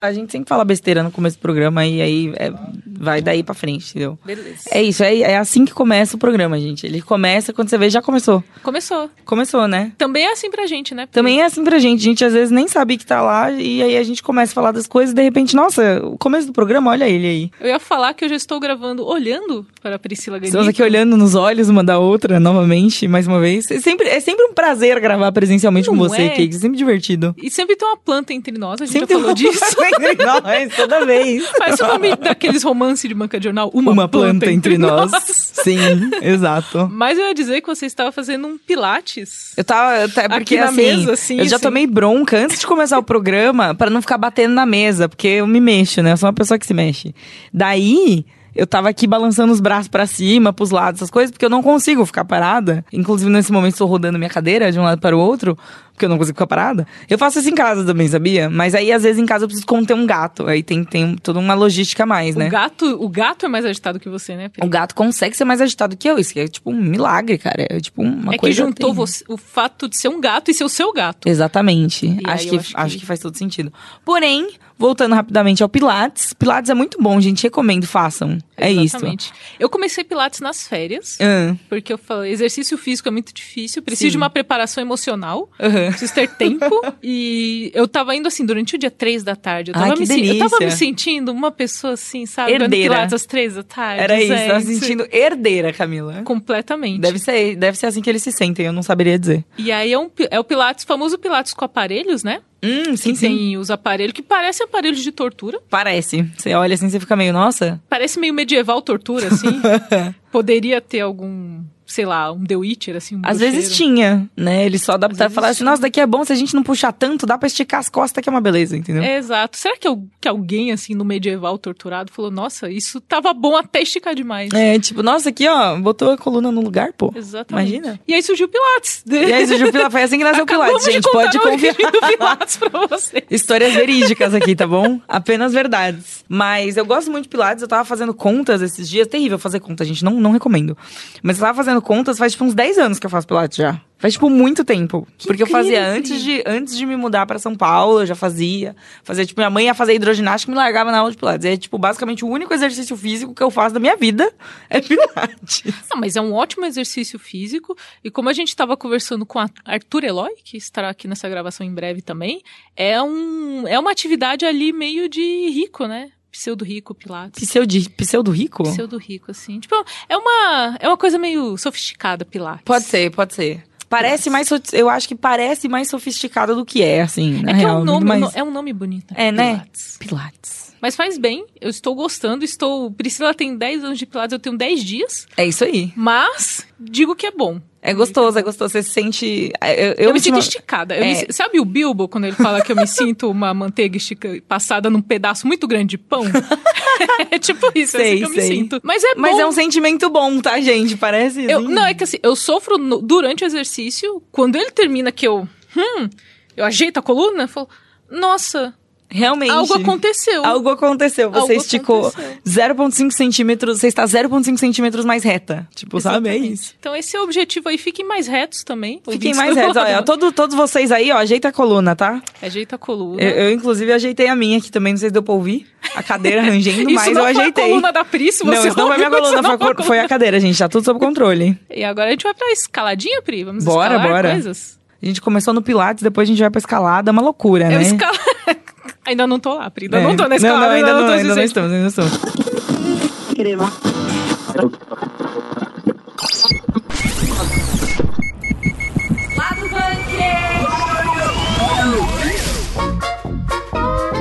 A gente sempre fala besteira no começo do programa e aí é, vai daí pra frente, entendeu? Beleza. É isso, é, é assim que começa o programa, gente. Ele começa, quando você vê, já começou. Começou. Começou, né? Também é assim pra gente, né? Também é assim pra gente. A gente às vezes nem sabe que tá lá e aí a gente começa a falar das coisas e de repente, nossa, o começo do programa, olha ele aí. Eu ia falar que eu já estou gravando olhando para a Priscila Ganico. Estamos aqui olhando nos olhos uma da outra novamente, mais uma vez. É sempre, é sempre um prazer gravar presencialmente com Não você, é? Cakes. É sempre divertido. E sempre tem uma planta entre nós, a gente Sempre já falou disso. Entre nós, toda vez. Parece o nome daqueles romances de banca de jornal. Uma, Uma, planta, entre nós. Sim, exato. Mas eu ia dizer que você estava fazendo um pilates. Eu tava, até porque na assim, mesa, assim, eu já assim. tomei bronca antes de começar o programa pra não ficar batendo na mesa, porque eu me mexo, né? Eu sou uma pessoa que se mexe. Daí, eu tava aqui balançando os braços pra cima, pros lados, essas coisas, porque eu não consigo ficar parada. Inclusive, nesse momento, estou rodando minha cadeira de um lado para o outro, porque eu não consigo ficar parada. Eu faço isso em casa também, sabia? Mas aí, às vezes, em casa eu preciso conter um gato. Aí tem, tem toda uma logística a mais, né? O gato, o gato é mais agitado que você, né? O gato consegue ser mais agitado que eu. Isso que é tipo um milagre, cara. É tipo uma é que coisa. juntou terrível. você- o fato de ser um gato e ser o seu gato. Exatamente. Acho que, acho, acho que... que- faz todo sentido. Porém, voltando rapidamente ao Pilates, Pilates é muito bom, gente. Recomendo, façam. É isso. Exatamente. Eu comecei pilates nas férias, Ah, porque eu falei, exercício físico é muito difícil, preciso Sim. de uma preparação emocional. aham. Preciso ter tempo. e eu tava indo assim, durante o dia três da tarde. Eu Ai, tava, que me, eu tava me sentindo uma pessoa assim, sabe? Herdeira. Pilates às três da tarde. Era isso, tava se sentindo herdeira, Camila. Completamente. Deve ser, deve ser assim que eles se sentem, eu não saberia dizer. E aí é, um, é o Pilates, famoso Pilates com aparelhos, né? Hum, sim, que sim. tem os aparelhos que parecem aparelhos de tortura. Parece. Você olha assim, você fica meio, nossa. Parece meio medieval tortura, assim. Poderia ter algum, sei lá, um The Witcher, assim, um Às bruxeiro. vezes tinha, né? Eles só adaptaram e falaram assim, nossa, daqui é bom, se a gente não puxar tanto, dá pra esticar as costas que é uma beleza, entendeu? É, exato. Será que, al- que alguém, assim, no medieval torturado falou, nossa, isso tava bom até esticar demais. É, tipo, nossa, aqui, ó, botou a coluna no lugar, pô. Exatamente. Imagina. E aí surgiu o Pilates. E aí, surgiu o Pilates, foi assim que nasceu Pilates, gente. Pode confiar. do Pilates pra você. Histórias verídicas aqui, tá bom? Apenas verdades. Mas eu gosto muito de Pilates, eu tava fazendo contas esses dias. Terrível fazer conta, gente, não, não recomendo. Mas eu tava fazendo contas faz tipo uns 10 anos que eu faço Pilates já. Faz tipo muito tempo. porque eu fazia antes de, antes de me mudar pra São Paulo, eu já fazia. Fazia, tipo, minha mãe ia fazer hidroginástica e me largava na aula de Pilates. É, tipo, basicamente o único exercício físico que eu faço da minha vida é Pilates. Não, mas é um ótimo exercício físico. E como a gente estava conversando com a Arthur Eloy, que estará aqui nessa gravação em breve também, é, um, é uma atividade ali meio de rico, né? Pseudo rico, Pilates. Pseudo, pseudo rico? Pseudo rico, assim. Tipo, é uma, é uma coisa meio sofisticada, Pilates. Pode ser, pode ser. Parece mais, eu acho que parece mais sofisticado do que é, assim, É que real. é um, nome, mais... é um nome bonito. É, né? Pilates. Pilates. Mas faz bem, eu estou gostando, estou... Priscila tem 10 anos de Pilates, eu tenho 10 dias, É isso aí. mas digo que é bom. É gostoso, é gostoso. Você se sente. Eu, Eu, me sinto ultima- esticada. Eu me É. si- sabe o Bilbo, quando ele fala que eu me sinto uma manteiga estica, passada num pedaço muito grande de pão? é tipo isso, é Sei, assim que eu me sei. sinto. Mas é Mas bom. é um sentimento bom, tá, gente? Parece. Eu- não, é que assim, eu sofro no- durante o exercício, quando ele termina que eu... Hum, eu ajeito a coluna, eu falo... Nossa, Realmente. algo aconteceu. Algo aconteceu. Você Algo esticou aconteceu. 0,5 centímetros. Você está 0,5 centímetros mais reta. Tipo, sabe? É Exatamente. isso. Então esse é o objetivo aí. Fiquem mais retos também. Fiquem mais retos. Olha, todo, todos vocês aí, ó, ajeita a coluna, tá? Ajeita a coluna. Eu, eu, inclusive, ajeitei a minha aqui também. Não sei se deu pra ouvir. A cadeira rangendo, mas não eu ajeitei. a coluna da Pri, se Não, você isso não foi minha coluna, foi, não foi a cadeira, gente. Tá tudo sob controle. E agora a gente vai pra escaladinha, Pri? Vamos Bora, escalar bora. coisas? A gente começou no Pilates, depois a gente vai pra escalada. É uma loucura, Eu né? escala... ainda não tô lá, Pri. Ainda É. não tô na Não, escalada. não, ainda não, tô ainda não estamos, ainda não estamos.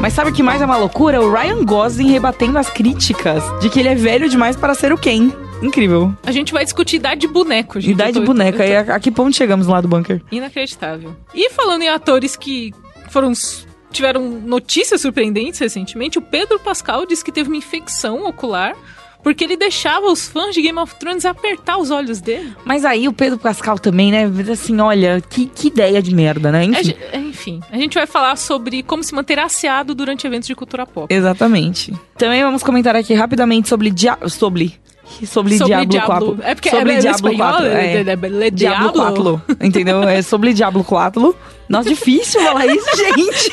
Mas sabe o que mais é uma loucura? O Ryan Gosling rebatendo as críticas de que ele é velho demais para ser o Ken. Incrível. A gente vai discutir idade de boneco, gente. Idade de tô- boneca. E a, a que ponto chegamos lá do bunker? Inacreditável. E falando em atores que foram tiveram notícias surpreendentes recentemente, o Pedro Pascal disse que teve uma infecção ocular porque ele deixava os fãs de Game of Thrones apertar os olhos dele. Mas aí o Pedro Pascal também, né? Assim, olha, que, que ideia de merda, né? Enfim. ge- Enfim, a gente vai falar sobre como se manter aciado durante eventos de cultura pop. Exatamente. Também vamos comentar aqui rapidamente sobre, Dia sobre Sobre, Sobre Diablo, Diablo. 4. É porque sobre é, Diablo espanhol, 4. é, É. é, é, é Diablo Diablo. 4, entendeu? É sobre Diablo 4. Nossa, difícil falar isso, gente.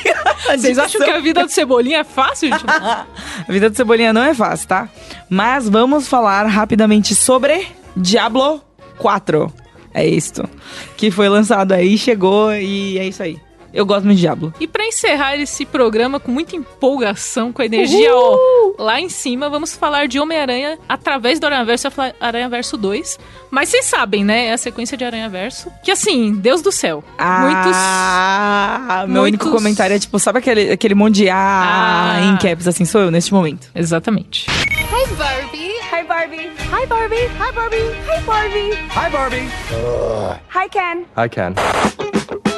Vocês acham que a vida do Cebolinha é fácil, gente? A vida do Cebolinha não é fácil, tá? Mas vamos falar rapidamente sobre Diablo 4. É isto. Que foi lançado aí, chegou e é isso aí. Eu gosto muito de Diablo. E pra encerrar esse programa com muita empolgação, com a energia ó, lá em cima, vamos falar de Homem-Aranha através do Aranha-Verso Aranha Verso 2. Mas vocês sabem, né? É a sequência de Aranha-Verso. Que assim, Deus do céu. Ah, meu muitos- único comentário é tipo, sabe aquele, aquele monte de ah, Ah. em caps assim, sou eu neste momento. muitos. Exatamente. Hi Barbie. Hi Barbie. Hi Barbie. Hi Barbie. Hi Barbie. Hi, Barbie. Hi Ken. I can.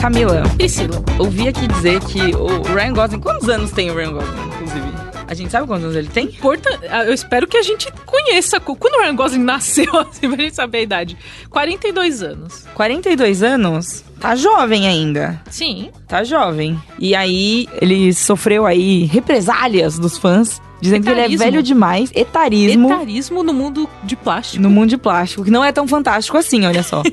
Camila, Priscila. ouvi aqui dizer que o Ryan Gosling, quantos anos tem o Ryan Gosling, inclusive? A gente sabe quantos anos ele tem? Importa, ah, eu espero que a gente conheça. Quando o Ryan Gosling nasceu, assim, pra gente saber a idade. 42 anos. 42 anos? Tá jovem ainda. Sim. Tá jovem. E aí, ele sofreu aí represálias dos fãs, dizendo que ele é Etarismo. velho demais, etarismo, Etarismo no mundo de plástico. no mundo de plástico, que não é tão fantástico assim, olha só.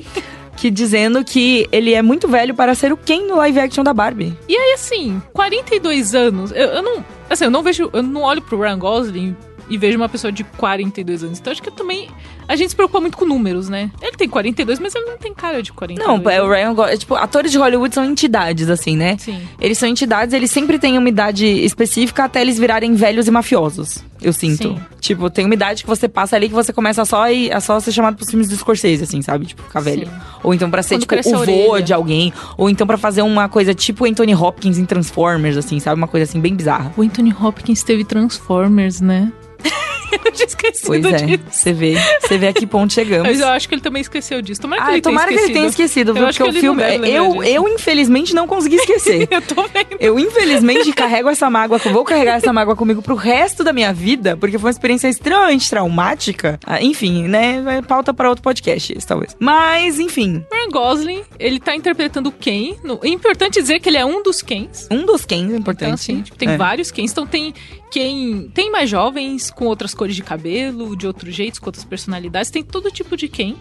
que dizendo que ele é muito velho para ser o Ken no live action da Barbie. E aí, assim, 42 anos, eu, eu não. Assim, eu não vejo. Eu não olho pro Ryan Gosling e vejo uma pessoa de 42 anos. Então acho que também. A gente se preocupa muito com números, né? Ele tem 42, mas ele não tem cara de 42. Não, é o? Ryan Gosling, tipo, atores de Hollywood são entidades assim, né? Sim. Eles são entidades, eles sempre têm uma idade específica até eles virarem velhos e mafiosos. Eu sinto. Sim. Tipo, tem uma idade que você passa ali que você começa só a, a só ser chamado pros filmes do Scorsese, assim, sabe? Tipo, ficar velho. Sim. Ou então pra ser, Quando tipo, o vô de alguém. Ou então pra fazer uma coisa tipo Anthony Hopkins em Transformers, assim, sabe? Uma coisa assim, bem bizarra. O Anthony Hopkins teve Transformers, né? eu tinha esquecido Pois é, disso. você vê. Você vê a que ponto chegamos. Mas eu acho que ele também esqueceu disso. Tomara que Ah, ele tenha tomara que esquecido. ele tenha esquecido, Eu viu? Porque que o filme. Eu, eu, infelizmente, não consegui esquecer. eu tô vendo. Eu, infelizmente, carrego essa mágoa, vou carregar essa mágoa comigo pro resto da minha vida, porque foi uma experiência extremamente traumática. Ah, enfim, né? Pauta pra outro podcast, talvez. Mas, enfim, Ryan Gosling, ele tá interpretando Ken. No... É importante dizer que ele é um dos Kens. um dos Kens é importante. Então, assim, tipo, tem É. vários Kens. Então, tem quem tem mais jovens, com outras cores de cabelo, de outros jeitos, com outras personalidades. Tem todo tipo de Ken.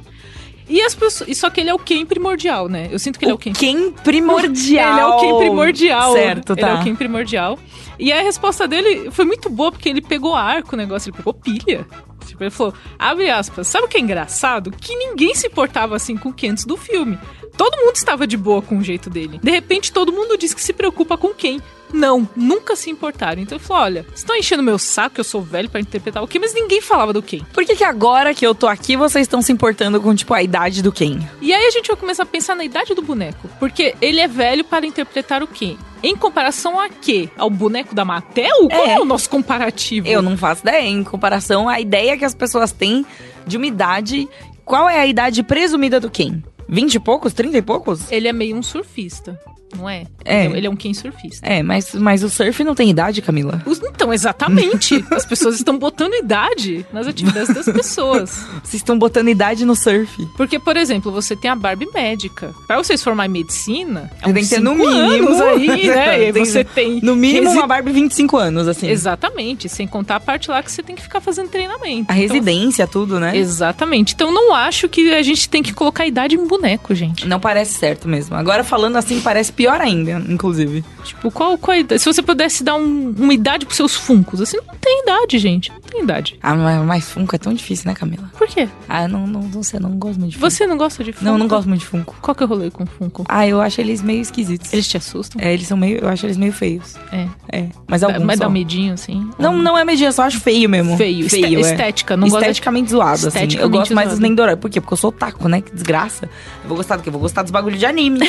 E as pessoas. e Só que ele é o Ken primordial, né? Eu sinto que ele é o Ken. Ken primordial. Ele é o Ken primordial. Certo, Ele tá. é o Ken primordial. E a resposta dele foi muito boa, porque ele pegou arco o negócio, ele pegou pilha. Tipo, ele falou, abre aspas, sabe o que é engraçado? Que ninguém se portava assim com o Ken antes do filme. Todo mundo estava de boa com o jeito dele. De repente, todo mundo diz que se preocupa com quem. Não, nunca se importaram. Então ele falou: olha, vocês estão enchendo meu saco, eu sou velho pra interpretar o Ken, mas ninguém falava do Ken. Por que, que agora que eu tô aqui, vocês estão se importando com, tipo, a idade do Ken? E aí a gente vai começar a pensar na idade do boneco. Porque ele é velho para interpretar o Ken. Em comparação a quê? Ao boneco da Mattel? Qual É. é o nosso comparativo? Eu não faço ideia, em comparação à ideia que as pessoas têm de uma idade. Qual é a idade presumida do Ken? 20 e poucos? 30 e poucos? Ele é meio um surfista, não é? É. Ele é um Ken surfista. É, mas, mas o surf não tem idade, Camila. Os- Então, exatamente. As pessoas estão botando idade nas atividades das pessoas. Vocês estão botando idade no surf. Porque, por exemplo, você tem a Barbie médica. Pra você se formar em medicina, é tem que ter no mínimo. anos aí, né? Tem- você tem... No mínimo, resi- uma Barbie 25 anos, assim. Exatamente, sem contar a parte lá que você tem que ficar fazendo treinamento. A Então, residência, tudo, né? Exatamente. Então não acho que a gente tem que colocar idade em boneco, gente. Não parece certo mesmo. Agora, falando assim, parece pior ainda, inclusive. Tipo, qual, qual a idade? Se você pudesse dar um- uma idade pros seus funcos, assim, não tem idade, gente. Não tem idade. Ah, mas, mas Funko é tão difícil, né, Camila? Por quê? Ah, não, não, não sei, não gosto muito de Funko. Você não gosta de Funko? Não, não gosto muito de Funko. Qual que é o rolê com Funko? Ah, eu acho eles meio esquisitos. Eles te assustam? É, eles são meio. Eu acho eles meio feios. É. É. Mas alguns. Mas dá só. um medinho, assim? Não, não é medinho, eu só acho feio mesmo. Feio. Feio, é. Estética. Não gosto de... Esteticamente zoado, assim. Eu gosto mais dos zoado. Nendorama. Por quê? Porque eu sou otaku, né? Que desgraça. Eu vou gostar do quê? Eu vou gostar dos bagulho de anime.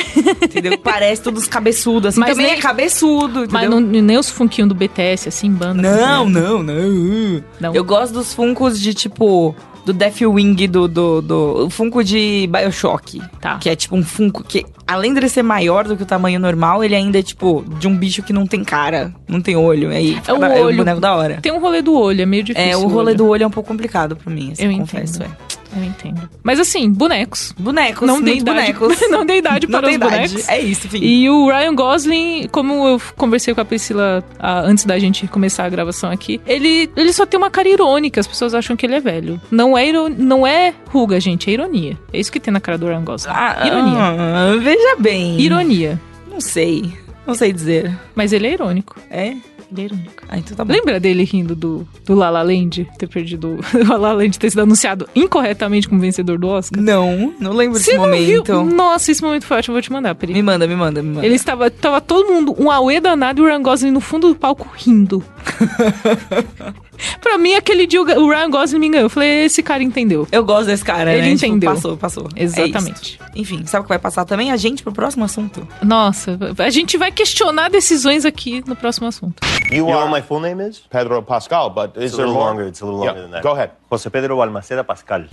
entendeu? Parece todos cabeçudos, assim. Mas Também nem- é cabeçudo, Mas entendeu? não, nem os funquinhos do BTS, assim, banda. Não, né? não, não. Não. Eu gosto dos funcos de, tipo... Do Deathwing, do, do, do... O funko de Bioshock. Tá. Que é tipo um funko que, além dele ser maior do que o tamanho normal, ele ainda é tipo de um bicho que não tem cara, não tem olho. Aí É o é um olho. boneco da hora. Tem um rolê do olho, é meio difícil. É, o rolê do olho é um pouco complicado pra mim, assim, Eu confesso. entendo. É. Eu entendo. Mas assim, bonecos. Bonecos, Não dei idade. bonecos. não dei idade Não para tem os idade. bonecos. É isso, enfim. E o Ryan Gosling, como eu conversei com a Priscila ah, antes da gente começar a gravação aqui, ele, ele só tem uma cara irônica, as pessoas acham que ele é velho. Não é, iro- não é ruga, gente, é ironia. É isso que tem na cara do Ryan Gosling. Ah, ironia. ah, veja bem. Ironia. Não sei. Não sei dizer. Mas ele é irônico. É? É irônico. Ah, então tá bom. Lembra dele rindo do, do La La Land? Ter perdido... o La La Land ter sido anunciado incorretamente como vencedor do Oscar? Não, não lembro Você desse não viu? momento. Nossa, esse momento foi ótimo, vou te mandar, Peri. Me manda, me manda, me manda. Ele estava, tava todo mundo, um auê danado e o Ryan Gosling no fundo do palco rindo. pra mim, aquele dia o Ryan Gosling me enganou. Eu falei, esse cara entendeu. Eu gosto desse cara, Ele né? Tipo, entendeu. passou, passou. É Exatamente. isso. Enfim, sabe o que vai passar também? A gente pro próximo assunto. Nossa, a gente vai questionar decisões aqui no próximo assunto. You You know are what my full name is? Pedro Pascal, but It's a little more? longer. It's a little Yeah, longer than that. Go ahead. José Pedro Balmaceda Pascal.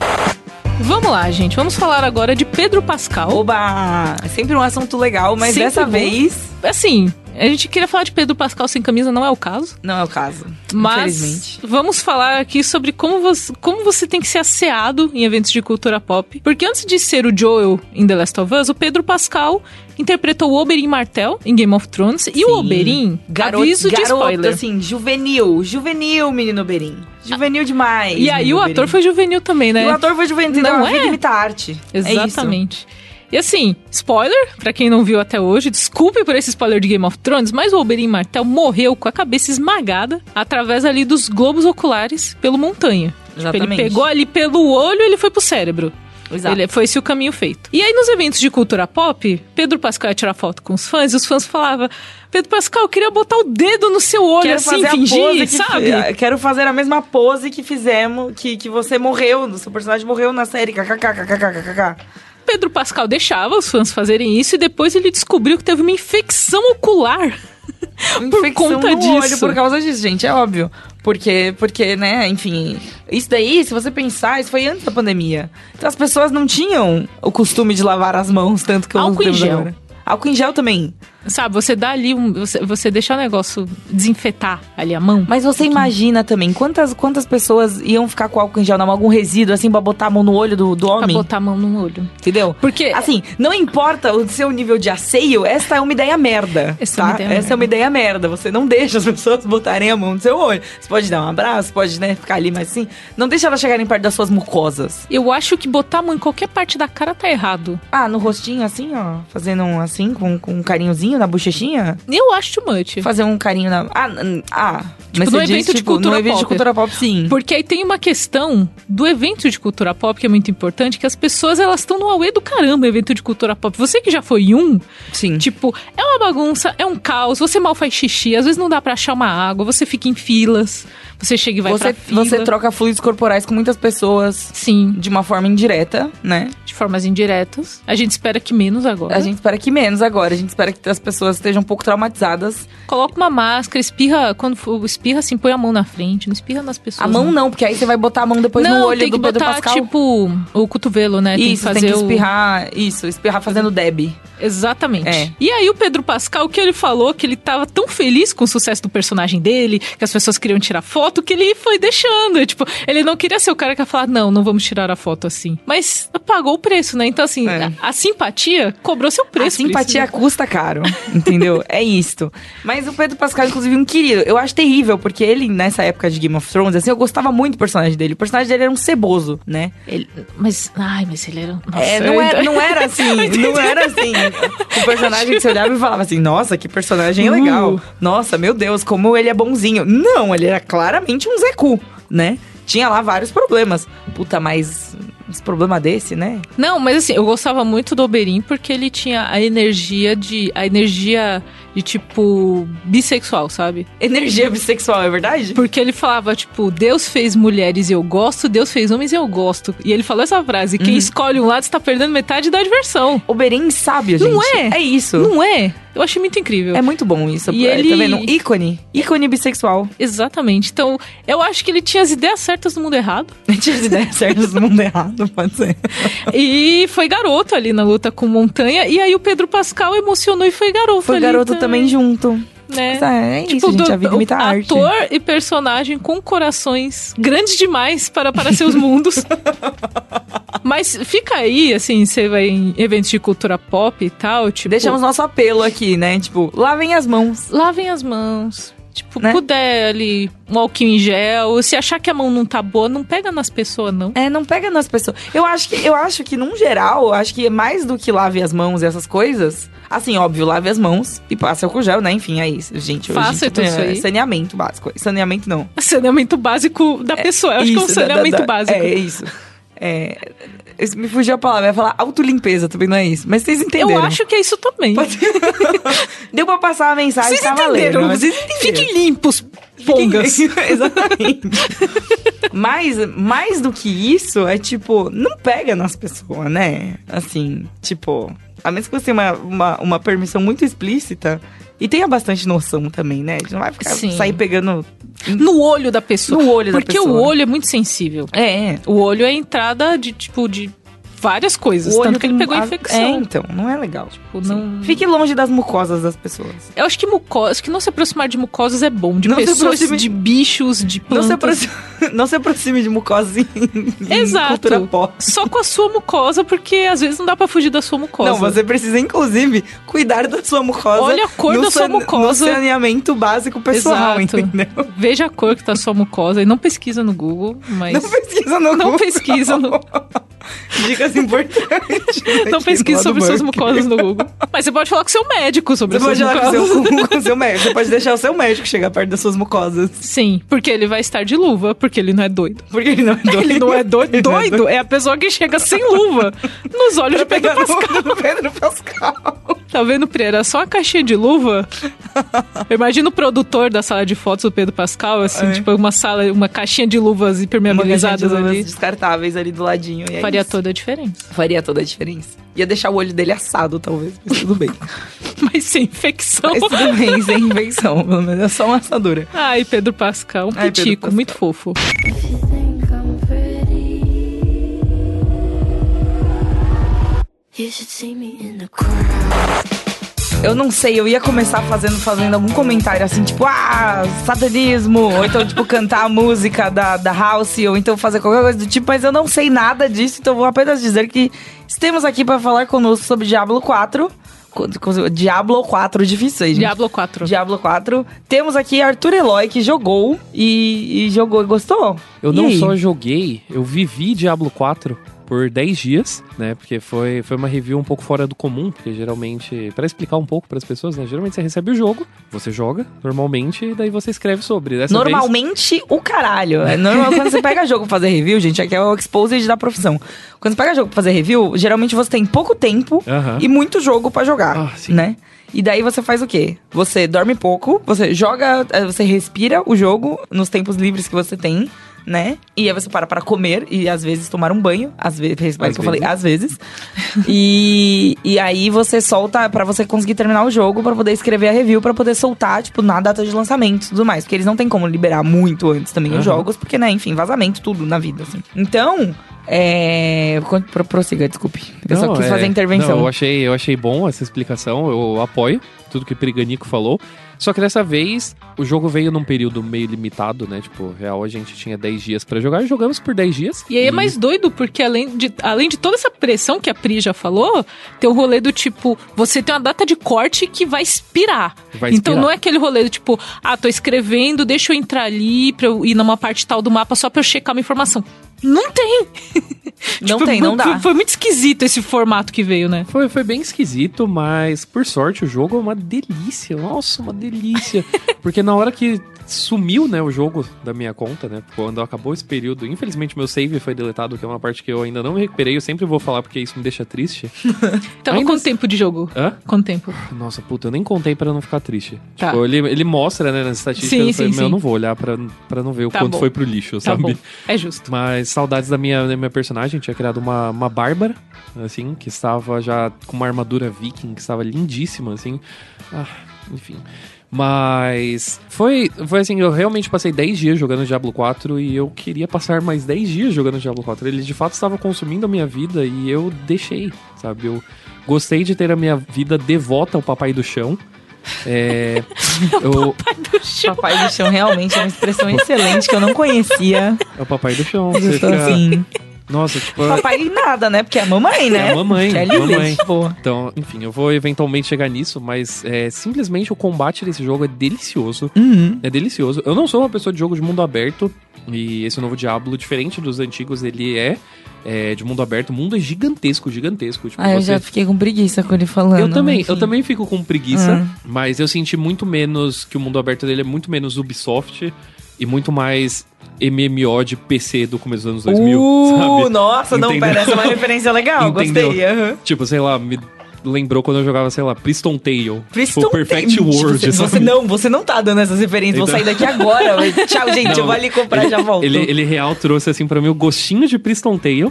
Vamos lá, gente. Vamos falar agora de Pedro Pascal. Oba! É sempre um assunto legal, mas Sempre dessa bom. vez Assim, a gente queria falar de Pedro Pascal sem camisa, não é o caso. não é o caso. Mas vamos falar aqui sobre como você, como você tem que ser asseado em eventos de cultura pop. Porque antes de ser o Joel em The Last of Us, o Pedro Pascal interpretou o Oberyn Martell em Game of Thrones. E o Sim. Oberyn, Garoto, aviso de garoto, spoiler. assim, juvenil. Juvenil, menino Berim. Juvenil demais. e aí o ator Berim. foi juvenil também, né? E o ator foi juvenil. Não Não é? é? imita arte. É. Exatamente. E assim, spoiler, pra quem não viu até hoje, desculpe por esse spoiler de Game of Thrones, mas o Oberyn Martell morreu com a cabeça esmagada através ali dos globos oculares pelo montanha. Tipo, ele Exatamente. pegou ali pelo olho e ele foi pro cérebro. Exato. Ele, foi esse o caminho feito. E aí, nos eventos de cultura pop, Pedro Pascal ia tirar foto com os fãs e os fãs falavam: Pedro Pascal, eu queria botar o dedo no seu olho Quero assim, fingir, que sabe? fi- Quero fazer a mesma pose que fizemos, que, que você morreu, o seu personagem morreu na série. KKKKKKK. Pedro Pascal deixava os fãs fazerem isso e depois ele descobriu que teve uma infecção ocular. por Infecção conta no disso. por causa disso, gente, é óbvio. Porque, porque, né, enfim, isso daí, se você pensar, isso foi antes da pandemia. Então as pessoas não tinham o costume de lavar as mãos tanto que Álcool em gel. agora. Álcool em gel também. Sabe, você dá ali um. Você, você deixar o negócio desinfetar ali a mão. Mas você imagina também, quantas, quantas pessoas iam ficar com álcool em gel na mão, algum resíduo, assim, pra botar a mão no olho do, do Pra homem? botar a mão no olho. Entendeu? Porque. Assim, não importa o seu nível de asseio, essa é uma ideia merda. Essa é tá? uma ideia essa merda. é uma ideia merda. Você não deixa as pessoas botarem a mão no seu olho. Você pode dar um abraço, pode né, ficar ali, mas assim, não deixa elas chegarem perto das suas mucosas. Eu acho que botar a mão em qualquer parte da cara tá errado. Ah, no rostinho assim, ó, fazendo um assim, com, com um carinhozinho na bochechinha. Eu acho too much. Fazer um carinho na. Ah, ah mas no você diz, evento de tipo, cultura no evento de pop. cultura pop, sim. Porque aí tem uma questão do evento de cultura pop que é muito importante, que as pessoas elas estão no auê do caramba, evento de cultura pop. Você que já foi um, Sim. tipo, é uma bagunça, é um caos, você mal faz xixi, às vezes não dá pra achar uma água, você fica em filas, você chega e vai você, pra fila. você troca fluidos corporais com muitas pessoas Sim, de uma forma indireta, né? de formas indiretas. A gente espera que menos agora. A gente espera que menos agora. A gente espera que as pessoas estejam um pouco traumatizadas. Coloca uma máscara, espirra, quando for, espirra assim, põe a mão na frente, não espirra nas pessoas. A mão não, porque aí você vai botar a mão depois não, no olho tem que do Pedro botar, Pascal. tipo, o cotovelo, né? tem que isso, fazer tem que o- espirrar. Isso, espirrar fazendo Deb. Exatamente. É. E aí o Pedro Pascal, o que ele falou, que ele tava tão feliz com o sucesso do personagem dele, que as pessoas queriam tirar foto, que ele foi deixando. Tipo, ele não queria ser o cara que ia falar, não, não vamos tirar a foto assim. Mas pagou o preço, né? Então, assim, É. a, a simpatia cobrou seu A preço. por simpatia isso, né? custa caro, entendeu? é isto. Mas o Pedro Pascal, inclusive, um querido. Eu acho terrível, porque ele, nessa época de Game of Thrones, assim, eu gostava muito do personagem dele. O personagem dele era um ceboso, né? Ele- mas, ai, mas ele era... Nossa, É, não, era, não era assim, não era assim. O personagem que você olhava e falava assim, nossa, que personagem Uh. legal. Nossa, meu Deus, como ele é bonzinho. Não, ele era claramente um Zeku, né? Tinha lá vários problemas. Puta, mas uns problemas desse, né? Não, mas assim, eu gostava muito do Oberyn porque ele tinha a energia de... A energia de, tipo, bissexual, sabe? Energia bissexual, é verdade? Porque ele falava, tipo, Deus fez mulheres e eu gosto, Deus fez homens e eu gosto. E ele falou essa frase: Uhum. quem escolhe um lado está perdendo metade da diversão. Oberyn sábio, gente. Não é? É isso. Não é? Eu achei muito incrível. É muito bom isso. E É, ele- Tá vendo? Um ícone. Ícone bissexual. Exatamente. Então, eu acho que ele tinha as ideias certas no mundo errado. Tinha as ideias certas no mundo errado, pode ser. e foi garoto ali na luta com Montanha. E aí o Pedro Pascal emocionou e foi garoto Foi ali garoto também junto. né? É, é isso, gente. do- A vida imita a arte. ator e personagem com corações grandes demais para parecer os mundos. Mas fica aí, assim, você vai em eventos de cultura pop e tal, tipo... Deixamos nosso apelo aqui, né? Tipo, lavem as mãos. Lavem as mãos. Tipo, Né? puder ali, um álcool em gel. Se achar que a mão não tá boa, não pega nas pessoas, não. É, não pega nas pessoas. Eu acho que, eu acho que num geral, eu acho que é mais do que lave as mãos e essas coisas. Assim, óbvio, lave as mãos e passe álcool gel, né? Enfim, é isso. Gente, Faça tudo isso é aí. saneamento básico. Saneamento não. Saneamento básico da pessoa. Eu acho que é um Isso, da- da- saneamento básico. É, isso. É, me fugiu a palavra, ia falar autolimpeza, também não é isso. Mas vocês entenderam. Eu acho que é isso também. Deu pra passar a mensagem, Vocês tá entenderam? valendo. Vocês entenderam. Fiquem limpos, pongas. Exatamente. Mas, mais do que isso, é tipo, não pega nas pessoas, né? Assim, tipo, a menos que você tenha uma, uma, uma permissão muito explícita e tenha bastante noção também, né? A gente não vai ficar, Sim. sair pegando. No olho da pessoa. No olho da Porque pessoa. o olho é muito sensível. É, O olho é a entrada de, tipo, de várias coisas. o tanto que ele pegou a- infecção. É, então, não é legal. Tipo, não... Fique longe das mucosas das pessoas. Eu acho que mucosa, acho que não se aproximar de mucosas é bom. De Não se pessoas, aproxime- de bichos, de Não plantas. se, aproxime, não se aproxime de mucosa em, em Exato. cultura pop. Só com a sua mucosa, porque às vezes não dá pra fugir da sua mucosa. Não, você precisa, inclusive, cuidar da sua mucosa. Olha a cor da sua mucosa. No saneamento básico pessoal, Exato. entendeu? Veja a cor que tá a sua mucosa e não pesquisa no Google, mas... Não pesquisa no Não Google. pesquisa no- Dicas importantes. Não aqui pesquise sobre suas mucosas no Google. Mas você pode falar com seu médico sobre Você as pode suas falar com mucosas. o seu, com o seu médico. Você pode deixar o seu médico chegar perto das suas mucosas. Sim, porque ele vai estar de luva, porque ele não é doido. Porque ele não é doido. Ele não é doido. Doido é a pessoa que chega sem luva nos olhos de Pedro Pascal. no, Pedro Pascal. Tá vendo, Pereira? Só uma caixinha de luva. Eu imagino o produtor da sala de fotos do Pedro Pascal, assim, É. tipo, uma sala, uma caixinha de luvas Uma caixinha de ali. luvas descartáveis ali do ladinho. e é Faria toda a diferença. Faria toda a diferença. Ia deixar o olho dele assado, talvez, mas tudo bem. Mas sem infecção. Mas tudo bem, sem invenção. Pelo menos é só uma assadura. Ai, Pedro Pascal, um Ai, pitico, Pascal. muito fofo. You should see me in the crowd. Eu não sei, eu ia começar fazendo, fazendo algum comentário assim, tipo, ah, satanismo, ou então, tipo, cantar a música da, da House, ou então fazer qualquer coisa do tipo, mas eu não sei nada disso, então vou apenas dizer que estamos aqui para falar conosco sobre Diablo 4. Co- co- Diablo 4 difícil aí, gente. Diablo 4. Diablo 4. Temos aqui Arthur Eloy, que jogou e, e jogou e gostou. Eu E não aí? só joguei, eu vivi Diablo 4 por 10 dias, né? Porque foi, foi uma review um pouco fora do comum, porque geralmente, Pra explicar um pouco para as pessoas, né? Geralmente você recebe o jogo, você joga normalmente e daí você escreve sobre. Dessa vez- Normalmente, o caralho. É normal quando você pega jogo pra fazer review, gente, aqui é o exposed da profissão. Quando você pega jogo pra fazer review, geralmente você tem pouco tempo Aham. e muito jogo pra jogar, Ah, né? E daí você faz o quê? Você dorme pouco, você joga, eh, você respira o jogo nos tempos livres que você tem, né? E aí você para para comer e às vezes tomar um banho, às vezes, repare que eu falei, vezes. às vezes. e, e aí você solta pra você conseguir terminar o jogo, pra poder escrever a review, pra poder soltar, tipo, na data de lançamento e tudo mais. Porque eles não tem como liberar muito antes também os Aham. jogos, porque, né, enfim, vazamento, tudo na vida, assim. Então, é. pro- Prossiga, desculpe. Eu só Não, quis é- fazer a intervenção. Não, eu achei, eu achei bom essa explicação, eu apoio tudo que o Periganico falou. Só que dessa vez, o jogo veio num período meio limitado, né? Tipo, real, a gente tinha 10 dias pra jogar, jogamos por 10 dias. E aí é mais doido, porque além de, além de toda essa pressão que a Pri já falou, tem o rolê do tipo, você tem uma data de corte que vai expirar. Vai Então expirar. não é aquele rolê do tipo, ah, tô escrevendo, deixa eu entrar ali pra eu ir numa parte tal do mapa só pra eu checar uma informação. Não tem! Não Tipo, tem, não foi- dá. Foi muito esquisito esse formato que veio, né? Foi, foi bem esquisito, mas por sorte o jogo é uma delícia. Nossa, uma delícia. Porque na hora que sumiu, né, o jogo da minha conta, né, quando acabou esse período, infelizmente meu save foi deletado, que é uma parte que eu ainda não recuperei. Eu sempre vou falar porque isso me deixa triste. Tava Ainda quanto tempo de jogo? Hã? Quanto tempo? Nossa, puta, eu nem contei pra não ficar triste. Tá. Tipo, ele, ele mostra, né, nas estatísticas, Sim, eu falei, sim, meu, eu sim. não vou olhar pra, pra não ver o Tá quanto bom. foi pro lixo, Tá sabe? bom. É justo. Mas saudades da minha, da minha personagem. Tinha criado uma, uma Bárbara, assim, que estava já com uma armadura viking, que estava lindíssima, assim. Ah, enfim. Mas foi, foi assim, eu realmente passei 10 dias jogando Diablo 4 e eu queria passar mais 10 dias jogando Diablo 4. Ele de fato estava consumindo a minha vida e eu deixei, sabe? Eu gostei de ter a minha vida devota ao papai do chão. É, eu, Papai do chão realmente é uma expressão excelente que eu não conhecia. é o papai do chão. Você fica- assim. Nossa, tipo. Papai nada, né? Porque é a mamãe, né? É a mamãe, Que é mamãe. Lilith, pô. Então, enfim, eu vou eventualmente chegar nisso, mas é, simplesmente o combate desse jogo é delicioso. Uhum. É delicioso. Eu não sou uma pessoa de jogo de mundo aberto, e esse novo Diablo, diferente dos antigos, ele é, é, de mundo aberto. O mundo é gigantesco, gigantesco. Tipo, Ah, eu você- já fiquei com preguiça com ele falando. Eu também, enfim. eu também fico com preguiça, Ah. mas eu senti muito menos que o mundo aberto dele é muito menos Ubisoft e muito mais MMO de PC do começo dos anos 2000, Uh, sabe? nossa, não, Entendeu? pera, essa é uma referência legal, Entendeu? gostei. aham. Tipo, sei lá, me lembrou quando eu jogava, sei lá, Priston Tale. Priston tipo, Perfect Tale. World, Tipo, você, sabe? não, você não tá dando essas referências. Vou Então- sair daqui agora. Tchau, gente. Não, eu vou ali comprar e já volto. Ele, ele real trouxe assim pra mim o gostinho de Priston Tale.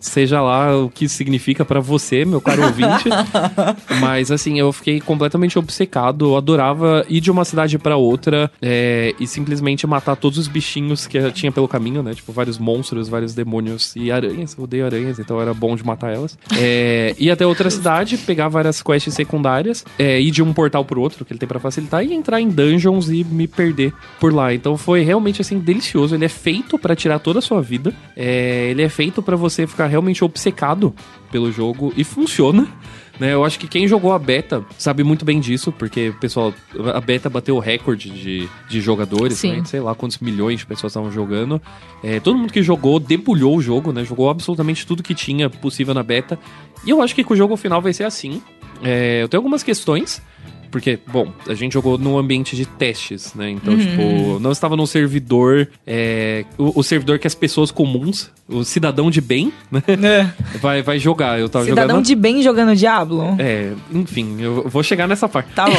Seja lá o que isso significa pra você, meu caro ouvinte. Mas assim, eu fiquei completamente obcecado. Eu adorava ir de uma cidade pra outra é, e simplesmente matar todos os bichinhos que tinha pelo caminho, né? Tipo, vários monstros, vários demônios e aranhas. Eu odeio aranhas, então era bom de matar elas. É, ir até outra cidade, pegar várias quests secundárias, é, ir de um portal pro outro, que ele tem pra facilitar, e entrar em dungeons e me perder por lá. Então foi realmente assim delicioso. Ele é feito pra tirar toda a sua vida. É, ele é feito pra você ficar realmente obcecado pelo jogo e funciona. Né, eu acho que quem jogou a beta sabe muito bem disso, porque, pessoal, a beta bateu o recorde de, de jogadores, né? Sei lá quantos milhões de pessoas estavam jogando. É, todo mundo que jogou debulhou o jogo, né? Jogou absolutamente tudo que tinha possível na beta. E eu acho que com o jogo final vai ser assim. É, eu tenho algumas questões. Porque, bom, a gente jogou num ambiente de testes, né? Então, tipo, não estava num servidor. é, o, o servidor que as pessoas comuns, o cidadão de bem, né? É. Vai, vai jogar. Eu tava Cidadão jogando. de bem jogando Diablo? É, enfim, eu vou chegar nessa parte. Tá bom.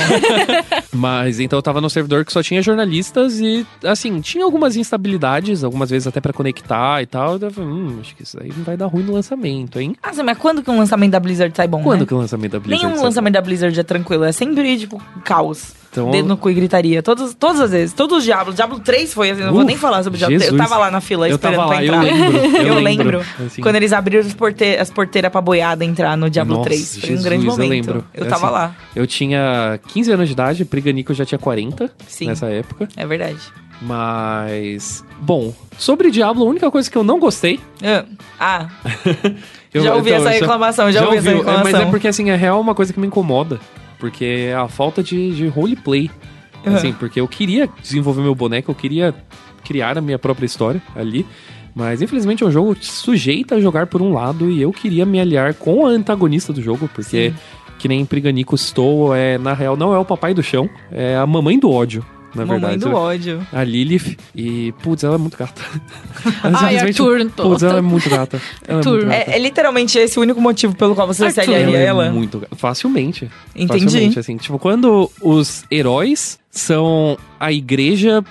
Mas então eu tava no servidor que só tinha jornalistas e, assim, tinha algumas instabilidades, algumas vezes até pra conectar e tal. Eu falei, hum, acho que isso aí não vai dar ruim no lançamento, hein? Nossa, mas quando que um lançamento da Blizzard sai bom, Quando né? que o lançamento da Blizzard Nenhum lançamento da Blizzard é tranquilo, é sempre, tipo, caos. Então- Dedo no cu e gritaria. Todas, todas as vezes. Todos os Diablos. Diablo 3 foi assim, não vou Uh, nem falar sobre o Diablo 3. Eu tava lá na fila Eu esperando tava lá, pra eu entrar. lembro, eu Eu lembro, assim. Quando eles abriram as, porte as porteiras pra boiada entrar no Diablo Nossa, 3. Foi um Jesus, grande eu momento. lembro. Eu É tava assim, lá. Eu tinha 15 anos de idade, Priganico já tinha 40 Sim. nessa época. É verdade. Mas. Bom, sobre Diablo, a única coisa que eu não gostei. Ah, Ah, eu- já ouvi então, essa reclamação, já, ouvi essa ouviu, é, reclamação. Mas é porque, assim, é real uma coisa que me incomoda. Porque é a falta de, de roleplay. Uhum. Assim, porque eu queria desenvolver meu boneco, eu queria criar a minha própria história ali. Mas infelizmente é um jogo sujeito a jogar por um lado e eu queria me aliar com a antagonista do jogo, porque, que nem Priganico estou, é, na real, não é o papai do chão, é a mamãe do ódio, na Mamãe verdade. do ódio. A Lilith. E, putz, ela é muito gata. Ela Ai, Arthur, Putz, ela é muito gata. Ela é muito gata. É, é literalmente esse o único motivo pelo qual você se aliaria a Ela é muito gata. Facilmente. Entendi. Facilmente, assim. Tipo, quando os heróis são a igreja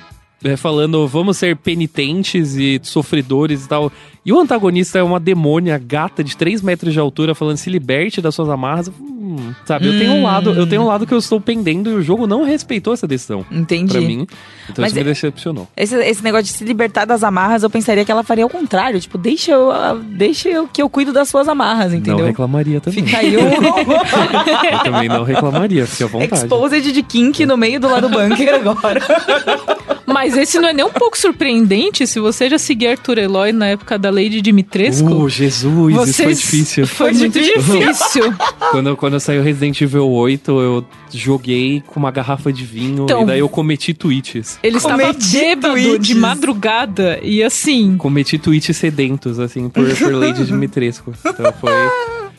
é, falando vamos ser penitentes e sofredores e tal. E o antagonista é uma demônia gata de 3 metros de altura falando se liberte das suas amarras. Hum, sabe, eu tenho um lado, eu tenho um lado que eu estou pendendo e o jogo não respeitou essa decisão. Entendi. Pra mim. Então Mas isso me é- decepcionou. Esse, esse negócio de se libertar das amarras, eu pensaria que ela faria o contrário. Tipo, deixa eu, ah, deixa eu que eu cuido das suas amarras, Não entendeu? reclamaria também. Fica aí um Eu também não reclamaria, fique à vontade. exposed de kink no meio do lado bunker agora. Mas esse não é nem um pouco surpreendente se você já seguia Arthur Eloy na época da Lady Dimitrescu. Uh, Jesus, isso foi difícil. Foi muito difícil. Quando, quando saiu Resident Evil 8, eu joguei com uma garrafa de vinho Então- e daí eu cometi tweets. Ele estava Cometi bêbado tweets. de madrugada e assim. Cometi tweets sedentos, assim, por, por Lady Dimitrescu. Então foi.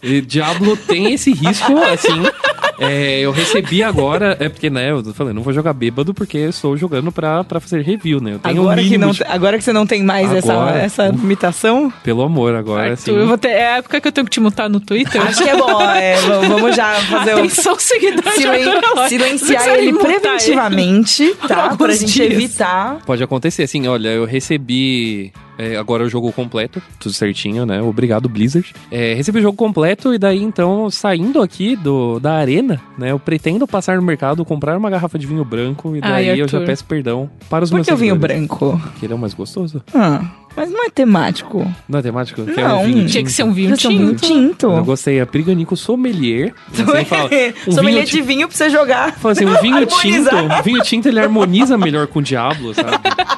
E Diablo tem esse risco, assim. É, eu recebi agora. É porque, né, eu falei, não vou jogar bêbado porque eu estou jogando pra, pra fazer review, né? Eu tenho Agora um que, não, de- agora que você não tem mais essa, Agora, essa uf. imitação, Pelo amor, agora Arthur, assim. eu vou ter, é a época que eu tenho que te mutar no Twitter. acho que é bom. é, vamos já fazer o. Atenção, seguidores de silen- silenciar ele mutar ele. preventivamente, tá? Alguns Pra gente dias. evitar. Pode acontecer, assim, olha, eu recebi é, agora o jogo completo, tudo certinho, né? Obrigado, Blizzard. É, recebi o jogo completo e daí, então, saindo aqui do, da arena, né? Eu pretendo passar no mercado, comprar uma garrafa de vinho branco e Ai, daí eu já peço perdão para os Por meus que o vinho branco? Porque ele é o mais gostoso. Ah, Mas não é temático. Não é temático? Que é Não. um vinho Tinha que tinto. ser um vinho ser um vinho tinto. tinto. Eu gostei. A Priganico Sommelier. Você fala, um Sommelier vinho de vinho pra você jogar. Fala assim, o vinho tinto, o vinho tinto ele harmoniza melhor com o Diablo, sabe?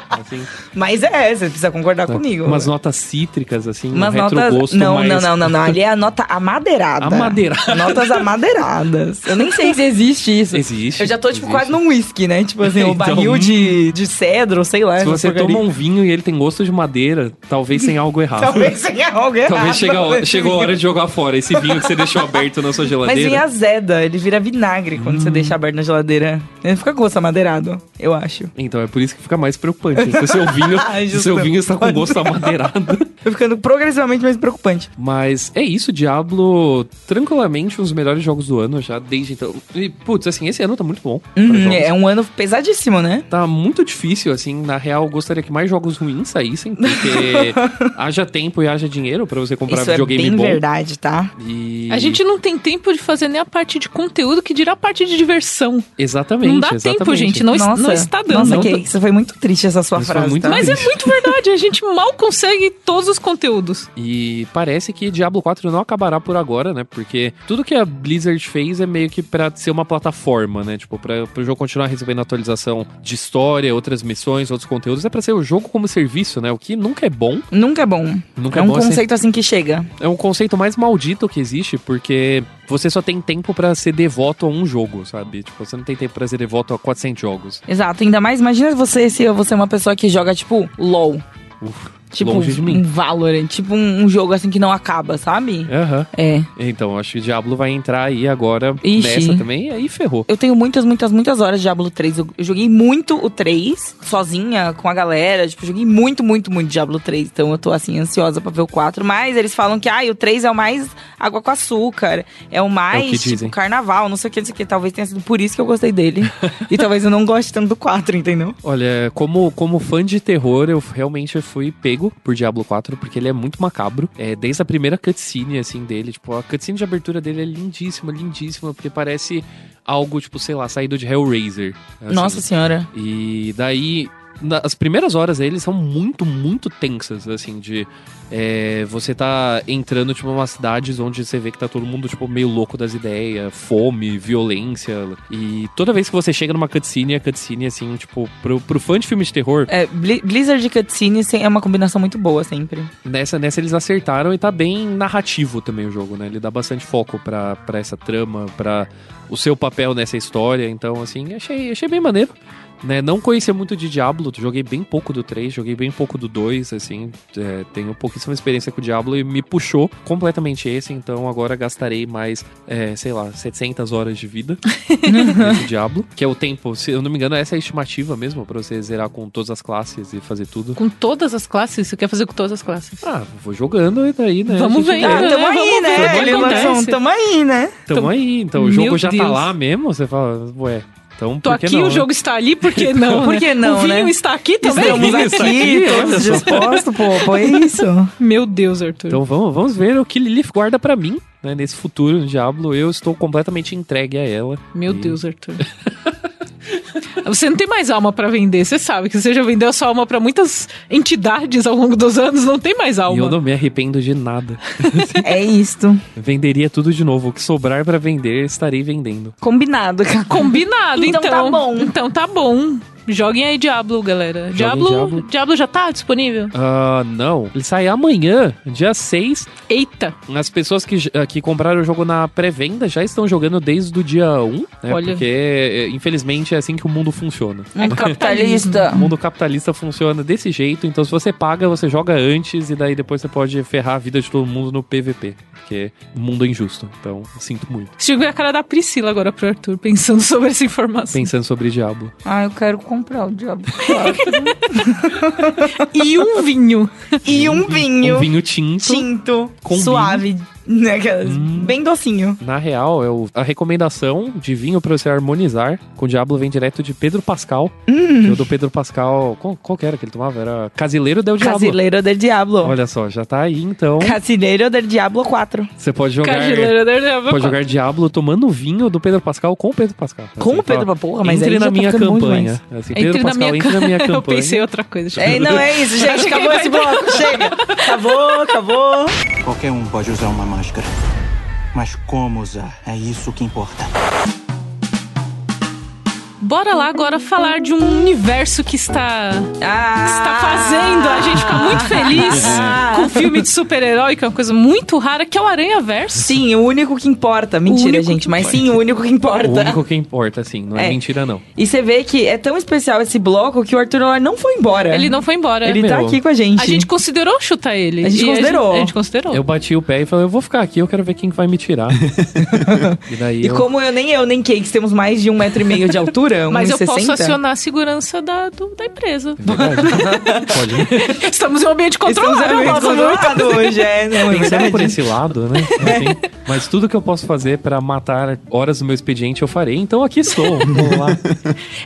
Assim, Mas é, você precisa concordar comigo. umas notas cítricas, assim, Umas um notas. retrogosto Não, mais... não, não, não, não. Ali é a nota amadeirada. Amadeirada. Notas amadeiradas. Eu nem sei se existe isso. Existe, Eu já tô, tipo, existe. quase num whisky, né? Tipo assim, o Então, barril de, de cedro, sei lá. Se você porcaria. toma um vinho e ele tem gosto de madeira, talvez tenha algo errado. Talvez tenha algo errado. Talvez chegue a hora- nesse chegou a hora vinho. de jogar fora esse vinho que você deixou aberto na sua Mas geladeira. vem azeda, ele vira vinagre quando Hum. você deixa aberto na geladeira. Ele fica com gosto amadeirado, eu acho. Então é por isso que fica mais preocupante. Se o seu vinho, Ai, se seu vinho está com gosto amadeirado. Tá ficando progressivamente mais preocupante. Mas é isso, Diablo, tranquilamente um dos melhores jogos do ano já desde então. E, putz, assim, esse ano tá muito bom. Uhum, é um ano pesadíssimo, né? Tá muito difícil, assim. Na real, eu gostaria que mais jogos ruins saíssem, porque haja tempo e haja dinheiro pra você comprar Isso é videogame bem bom. verdade, tá? E... A gente não tem tempo de fazer nem a parte de conteúdo que dirá a parte de diversão. Exatamente, não dá exatamente. tempo, gente. Não, Nossa, não está dando. Nossa, Não que tá- isso foi muito triste essa sua Isso frase, muito tá? Mas é muito verdade. A gente mal consegue todos os conteúdos. E parece que Diablo 4 não acabará por agora, né? Porque tudo que a Blizzard fez é meio que pra ser uma plataforma, né? Tipo, pra, pro jogo continuar recebendo atualização de história, outras missões, outros conteúdos. É pra ser o jogo como serviço, né? O que nunca é bom. Nunca é bom. Nunca é é um bom, assim. conceito assim que chega. É um conceito mais maldito que existe, porque você só tem tempo pra ser devoto a um jogo, sabe? Tipo, você não tem tempo pra ser devoto a 400 jogos. Exato, ainda mais, imagina você se você é uma pessoa que joga, tipo, LOL. Uf, Tipo, longe de um mim. Valorant. Tipo, um, um jogo assim que não acaba, sabe? Aham. É. Então, acho que o Diablo vai entrar aí agora Ixi. nessa também, e aí ferrou. Eu tenho muitas, muitas, muitas horas de Diablo 3. Eu, eu joguei muito o 3, sozinha, com a galera. Tipo, joguei muito, muito, muito Diablo 3. Então eu tô, assim, ansiosa pra ver o 4. Mas eles falam que, ah, o 3 é o mais água com açúcar. É o mais, que tipo, dizem. carnaval. Não sei o que, não sei o que. Talvez tenha sido por isso que eu gostei dele. e talvez eu não goste tanto do 4, entendeu? Olha, como, como fã de terror, eu realmente fui pego por Diablo 4, porque ele é muito macabro. É, desde a primeira cutscene, assim, dele. Tipo, a cutscene de abertura dele é lindíssima, lindíssima, porque parece algo, tipo, sei lá, saído de Hellraiser. assim. Nossa senhora. E daí, as primeiras horas deles são muito, muito tensas, assim, de é, você tá entrando, tipo, umas cidades onde você vê que tá todo mundo, tipo, meio louco das ideias, fome, violência. E toda vez que você chega numa cutscene, a cutscene, assim, tipo, pro, pro fã de filme de terror, É, Bli- Blizzard e cutscene é uma combinação muito boa sempre. nessa, nessa eles acertaram e tá bem narrativo também o jogo, né? Ele dá bastante foco pra, pra essa trama, pra o seu papel nessa história. Então, assim, achei, achei bem maneiro. Né, não conhecia muito de Diablo, joguei bem pouco do 3, joguei bem pouco do 2, assim, é, tenho pouquíssima experiência com o Diablo e me puxou completamente esse, então agora gastarei mais, é, sei lá, 700 horas de vida nesse Diablo, que é o tempo, se eu não me engano, essa é a estimativa mesmo, pra você zerar com todas as classes e fazer tudo. Com todas as classes? Você quer fazer com todas as classes? Ah, vou jogando e daí, né? Vamos vendo. Ah, tamo aí, vamos ver né? tamo aí, né? Tamo aí, então o Meu jogo já tá lá mesmo, você fala, ué, então Tô por que aqui, não, o né? jogo está ali, por que não? Por né? que não, O vinho né? está aqui também. Estamos aqui, todos dispostos, pô, pô, é isso. Meu Deus, Arthur. Então vamos, vamos ver o que Lilith guarda pra mim, né, nesse futuro no Diablo. Eu estou completamente entregue a ela. Meu E- Deus, Arthur. Você não tem mais alma pra vender, você sabe que você já vendeu a sua alma pra muitas entidades ao longo dos anos, não tem mais E alma. eu não me arrependo de nada. É isto. Venderia tudo de novo. O que sobrar pra vender, estarei vendendo. Combinado, cara. Combinado, Então então. tá bom. Então tá bom. Joguem aí Diablo, galera. Diablo, Diablo. Diablo já tá disponível? Ah, não. Ele sai amanhã, dia 6. Eita. As pessoas que, j- que compraram o jogo na pré-venda já estão jogando desde o dia 1, né? Olha. Porque, é, infelizmente, é assim que o mundo funciona. Mundo capitalista. O mundo capitalista funciona desse jeito, então se você paga, você joga antes e daí depois você pode ferrar a vida de todo mundo no PVP. Porque o mundo é injusto. Então, sinto muito. Jogou a cara da Priscila agora pro Arthur, pensando sobre essa informação. Pensando sobre Diablo. Ah, eu quero comprar o Diablo 4. E um vinho. e um vinho. Um vinho tinto. tinto, Com suave. Né, aquelas- Hum. Bem docinho. Na real, eu, a recomendação de vinho pra você harmonizar com o Diablo vem direto de Pedro Pascal. Hum. Que o do Pedro Pascal. Qual, qual que era que ele tomava? Era Casileiro del Diablo. Casileiro del Diablo. Olha só, já tá aí então. Casileiro del Diablo 4. Você pode jogar. Cajileira da Diablo Pode jogar Diablo tomando vinho do Pedro Pascal com o Pedro Pascal. Com Assim, o Pedro fala, Porra, mas entre na tá minha campanha. Assim, Pedro Entre na Pascal, minha, entre na minha campanha. Eu pensei outra coisa. É, não é isso, gente. Acabou esse bloco. Chega. Acabou, acabou. Qualquer um pode usar uma máscara. Mas como usar? É isso que importa. Bora lá agora falar de um universo que está Ah. está fazendo a gente ficar muito feliz com um filme de super-herói, que é uma coisa muito rara, que é o Aranha Verso. Sim, o único que importa. Mentira, gente. que Mas importa. sim, o único que importa. O único que importa, assim, não é, É. mentira, não. E você vê que é tão especial esse bloco que o Arthur Alar não foi embora. Ele não foi embora. Ele tá Meu. aqui com a gente. A gente considerou chutar ele. A gente considerou. A gente, considerou. Eu bati o pé e falei, eu vou ficar aqui, eu quero ver quem vai me tirar. e daí E eu... como eu, nem eu, nem Cakes temos mais de um metro e meio de altura, um Mas eu posso 1,60. acionar a segurança da, do- da empresa. Verdade. Pode. Estamos em um ambiente Estamos controlado. muito nossa, muito. controlado hoje, é. Não, é Pensando por esse lado, né? Enfim, mas tudo que eu posso fazer pra matar horas do meu expediente eu farei, então aqui estou. Vamos lá.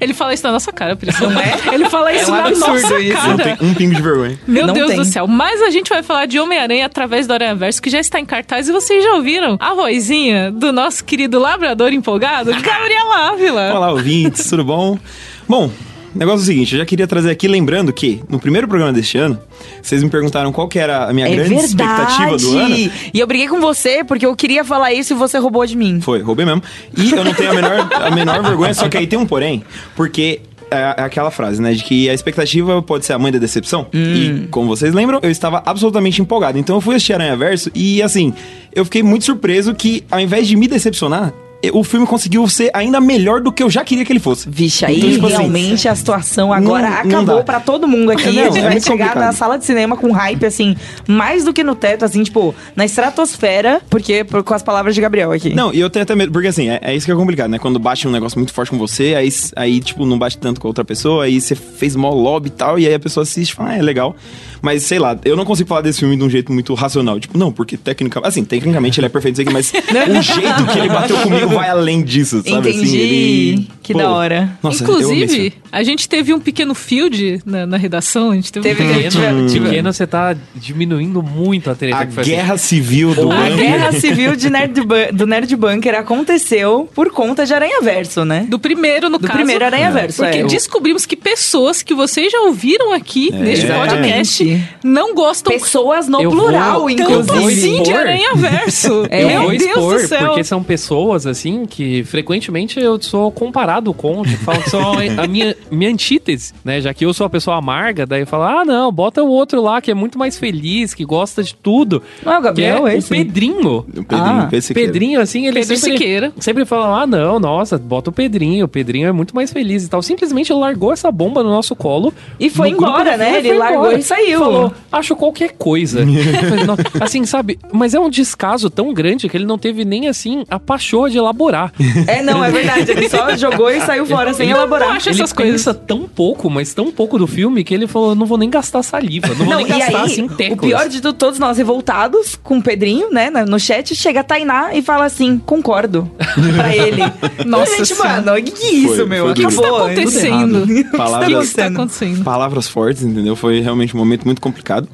Ele fala isso na nossa cara, por isso. Não é? Ele fala isso um na nossa isso. cara. Não tem um pingo de vergonha. Meu Não Deus tem. do céu. Mas a gente vai falar de Homem-Aranha através do Aranha Verso, que já está em cartaz. E vocês já ouviram a vozinha do nosso querido labrador empolgado, Gabriel Ávila. Olá, ouvintes, tudo bom? Bom, negócio é o seguinte, eu já queria trazer aqui, lembrando que no primeiro programa deste ano, vocês me perguntaram qual que era a minha É grande expectativa do ano. verdade. E eu briguei com você porque eu queria falar isso e você roubou de mim. Foi, roubei mesmo. E eu não tenho a menor, a menor vergonha, só que aí tem um porém, porque é é aquela frase, né, de que a expectativa pode ser a mãe da decepção. E, como vocês lembram, eu estava absolutamente empolgado. Então eu fui assistir Aranha Verso e, assim, eu fiquei muito surpreso que, ao invés de me decepcionar, o filme conseguiu ser ainda melhor do que eu já queria que ele fosse. Vixe, aí Então, tipo assim, realmente a situação agora não- não acabou dá. pra todo mundo aqui. Não, a gente é vai chegar complicado. na sala de cinema com hype, assim, mais do que no teto, assim, tipo, na estratosfera, porque por- com as palavras de Gabriel aqui. Não, e eu tenho até medo, porque assim, é, é isso que é complicado, né? Quando bate um negócio muito forte com você, aí, aí, tipo, não bate tanto com a outra pessoa, aí você fez mó lobby e tal, e aí a pessoa assiste e fala, ah, é legal. Mas, sei lá, eu não consigo falar desse filme de um jeito muito racional. Tipo, não, porque tecnicamente, assim, tecnicamente ele é perfeito, mas o jeito que ele bateu comigo vai além disso, sabe? Entendi. Assim, ele, Que da hora. Nossa, Inclusive, a gente teve um pequeno field na, na redação. A gente teve, Teve- um pequeno... Pequeno, tive- pequeno, você tá diminuindo muito a treta a que foi guerra civil do A guerra civil de Nerd do Nerd Bunker aconteceu por conta de Aranha Verso, né? Do primeiro, no Do caso. primeiro Aranha Verso, Porque é. descobrimos que pessoas que vocês já ouviram aqui neste podcast não gostam Pessoas no Eu plural, eu tanto vou inclusive. assim de. Aranha Verso. É. Eu Meu Deus expor, do céu. porque são pessoas, assim, que frequentemente eu sou comparado com, tipo, falam que são a minha, minha antítese, né? Já que eu sou a pessoa amarga, daí fala, ah, não, bota o outro lá que é muito mais feliz, que gosta de tudo. Não é o Gabriel, que é o esse? Pedrinho. O Pedrinho, Ah, Siqueira. Pedrinho, assim, ele Pedro sempre, Siqueira. sempre fala, ah, não, nossa, bota o Pedrinho, o Pedrinho é muito mais feliz e tal. Simplesmente ele largou essa bomba no nosso colo. E foi embora, né? Ele largou embora. e saiu. Falou, acho qualquer coisa. Assim, sabe, mas é um descaso tão grande que ele não teve nem, assim, a pachorra de elaborar. É, não, é verdade. Ele só jogou e saiu fora sem Ele- elaborar. acho ele essas coisas. pensa tão pouco, mas tão pouco do filme que ele falou, não vou nem gastar saliva, não vou Não, nem e gastar, aí, assim, o teclas. pior de tudo, todos nós revoltados com o Pedrinho, né, no chat, chega a Tainá e fala assim, concordo, pra ele. Nossa Gente, Senhora. mano, o que, que é isso, Foi- meu? foi O que que está acontecendo? errado. O que que Palavras, está acontecendo? palavras fortes, entendeu? Foi realmente um momento muito complicado.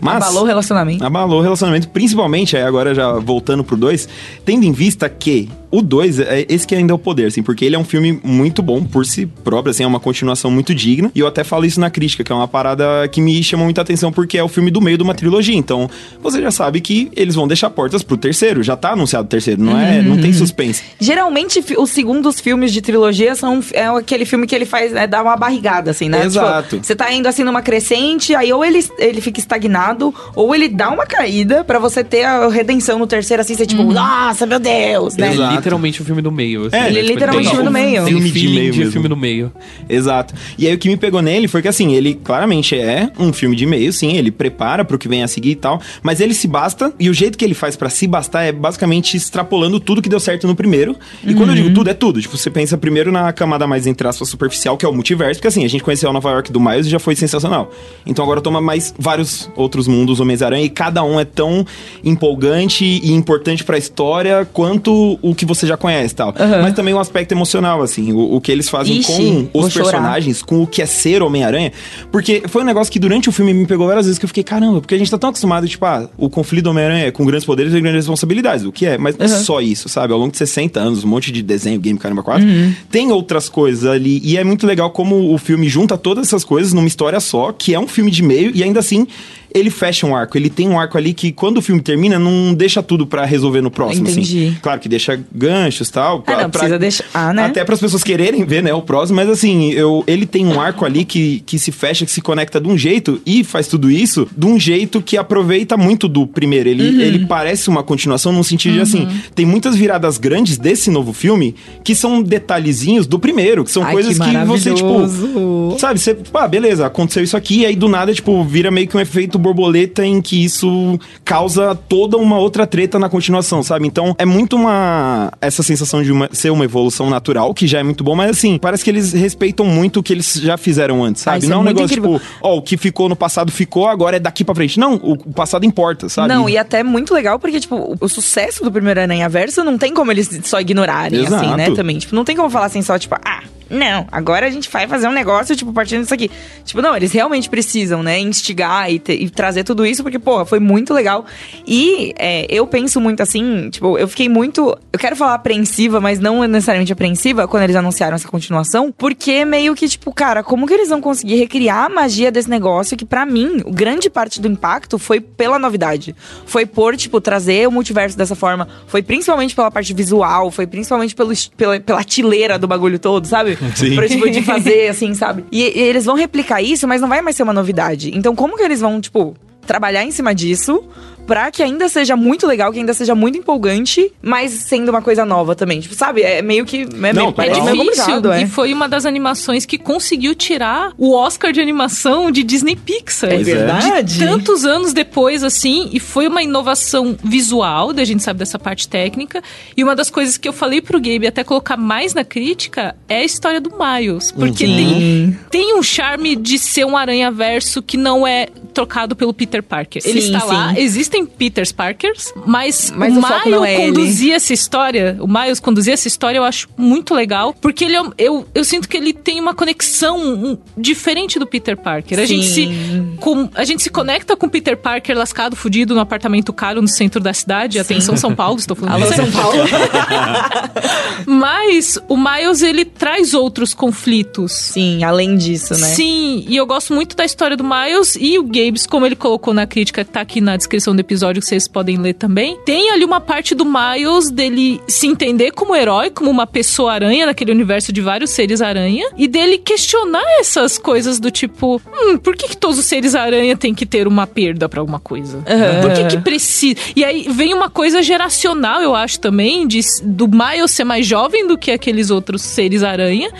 Mas... Abalou o relacionamento. Abalou o relacionamento, principalmente, agora já voltando pro 2, tendo em vista que o 2, é esse que ainda é o poder, assim, porque ele é um filme muito bom por si próprio, assim, é uma continuação muito digna. E eu até falo isso na crítica, que é uma parada que me chamou muita atenção, porque é o filme do meio de uma trilogia. Então, você já sabe que eles vão deixar portas pro terceiro. Já tá anunciado o terceiro, não é? Não tem suspense. Geralmente, os segundos filmes de trilogia são é aquele filme que ele faz, né, dá uma barrigada, assim, né? Exato. Tipo, você tá indo assim numa crescente, aí ou ele, ele fica estagnado, ou ele dá uma caída pra você ter a redenção no terceiro, assim, você tipo, nossa, meu Deus, né? É Exato. literalmente o filme do meio. assim, É, né? ele é Tipo, literalmente o filme do meio. Tem Filme de meio de filme do meio. Exato. E aí o que me pegou nele foi que assim, ele claramente é um filme de meio, sim, ele prepara pro que vem a seguir e tal, mas ele se basta, e o jeito que ele faz pra se bastar é basicamente extrapolando tudo que deu certo no primeiro. E quando eu digo tudo, é tudo. Tipo, você pensa primeiro na camada mais, entre aspas, superficial, que é o multiverso, porque assim, a gente conheceu a Nova York do Miles e já foi sensacional. Então agora toma mais vários outros outros mundos Homens-Aranha e cada um é tão empolgante e importante pra história quanto o que você já conhece, tal. Mas também um aspecto emocional, assim, o, o que eles fazem Ixi, com os chorar. personagens, com o que é ser Homem-Aranha, porque foi um negócio que durante o filme me pegou várias vezes que eu fiquei, caramba, porque a gente tá tão acostumado, tipo, ah, o conflito do Homem-Aranha é com grandes poderes e grandes responsabilidades, o que é, mas não é só isso, sabe? Ao longo de 60 anos, um monte de desenho, game, caramba, 4, tem outras coisas ali, e é muito legal como o filme junta todas essas coisas numa história só, que é um filme de meio, e ainda assim, ele fecha um arco, ele tem um arco ali que quando o filme termina, não deixa tudo pra resolver no próximo, Entendi. assim. Claro que deixa ganchos e tal. Ah, não, precisa deixar- ah, né? Até para as pessoas quererem ver, né, o próximo, mas assim, eu, ele tem um arco ali que, que se fecha, que se conecta de um jeito e faz tudo isso de um jeito que aproveita muito do primeiro. Ele, Uhum. ele parece uma continuação num sentido de assim, tem muitas viradas grandes desse novo filme que são detalhezinhos do primeiro, que são Ai, coisas que que, você, tipo. Sabe, você, ah, beleza, aconteceu isso aqui, e aí do nada, tipo, vira meio que um efeito borboleta em que isso causa toda uma outra treta na continuação, sabe? Então é muito uma. essa sensação de uma- ser uma evolução natural, que já é muito bom, mas assim, parece que eles respeitam muito o que eles já fizeram antes, Ah, sabe? é Não é um negócio incrível. tipo, ó, o que ficou no passado ficou, agora é daqui pra frente. Não, o, passado importa, sabe? Não, e até muito legal, porque, tipo, o, sucesso do primeiro Aranha Verso não tem como eles só ignorarem, assim, Exato. né? Também. Tipo, não tem como falar assim só, tipo, ah, não, agora a gente vai fazer um negócio, tipo, partindo disso aqui. Tipo, não, eles realmente precisam, né? Instigar e, te- e trazer tudo isso, porque, porra, foi muito legal. E é, eu penso muito assim, tipo, eu fiquei muito. Eu quero falar apreensiva, mas não necessariamente apreensiva quando eles anunciaram essa continuação, porque meio que, tipo, cara, como que eles vão conseguir recriar a magia desse negócio que, pra mim, grande parte do impacto foi pela novidade. Foi por, tipo, trazer o multiverso dessa forma. Foi principalmente pela parte visual, foi principalmente pelo, pela, pela tileira do bagulho todo, sabe? Sim. Pra, tipo, de fazer, assim, sabe? E, e eles vão replicar isso, mas não vai mais ser uma novidade. Então, como que eles vão, tipo, trabalhar em cima disso pra que ainda seja muito legal, que ainda seja muito empolgante, mas sendo uma coisa nova também. Tipo, sabe? É meio que. É Não, meio, tá É é meio difícil. complicado, é. E foi uma das animações que conseguiu tirar o Oscar de animação de Disney Pixar. É é. verdade. Tantos anos depois, assim, e foi uma inovação visual, da gente sabe dessa parte técnica. E uma das coisas que eu falei pro Gabe até colocar mais na crítica é a história do Miles. Porque tem, tem um charme de ser um aranha-verso que não é trocado pelo Peter Parker. Ele Sim, está lá, sim. Existem Peters Parkers, mas, Mas o o foco Miles não é ele. conduzir essa história, o Miles conduzir essa história, eu acho muito legal, porque ele é eu, eu sinto que ele tem uma conexão diferente do Peter Parker. A gente, se, Sim. com- a gente se conecta com o Peter Parker lascado, fudido, no apartamento caro no centro da cidade. Atenção, São Paulo, estou falando Alô. São Paulo. Mas o Miles, ele traz outros conflitos. Sim, além disso, né? Sim, e eu gosto muito da história do Miles e o Gabes, como ele colocou na crítica, tá aqui na descrição episódio, que vocês podem ler também. Tem ali uma parte do Miles dele se entender como herói, como uma pessoa aranha naquele universo de vários seres aranha, e dele questionar essas coisas do tipo, hum, por que, que todos os seres aranha têm que ter uma perda pra alguma coisa? Por que que precisa? E aí vem uma coisa geracional, eu acho também, de, do Miles ser mais jovem do que aqueles outros seres aranha,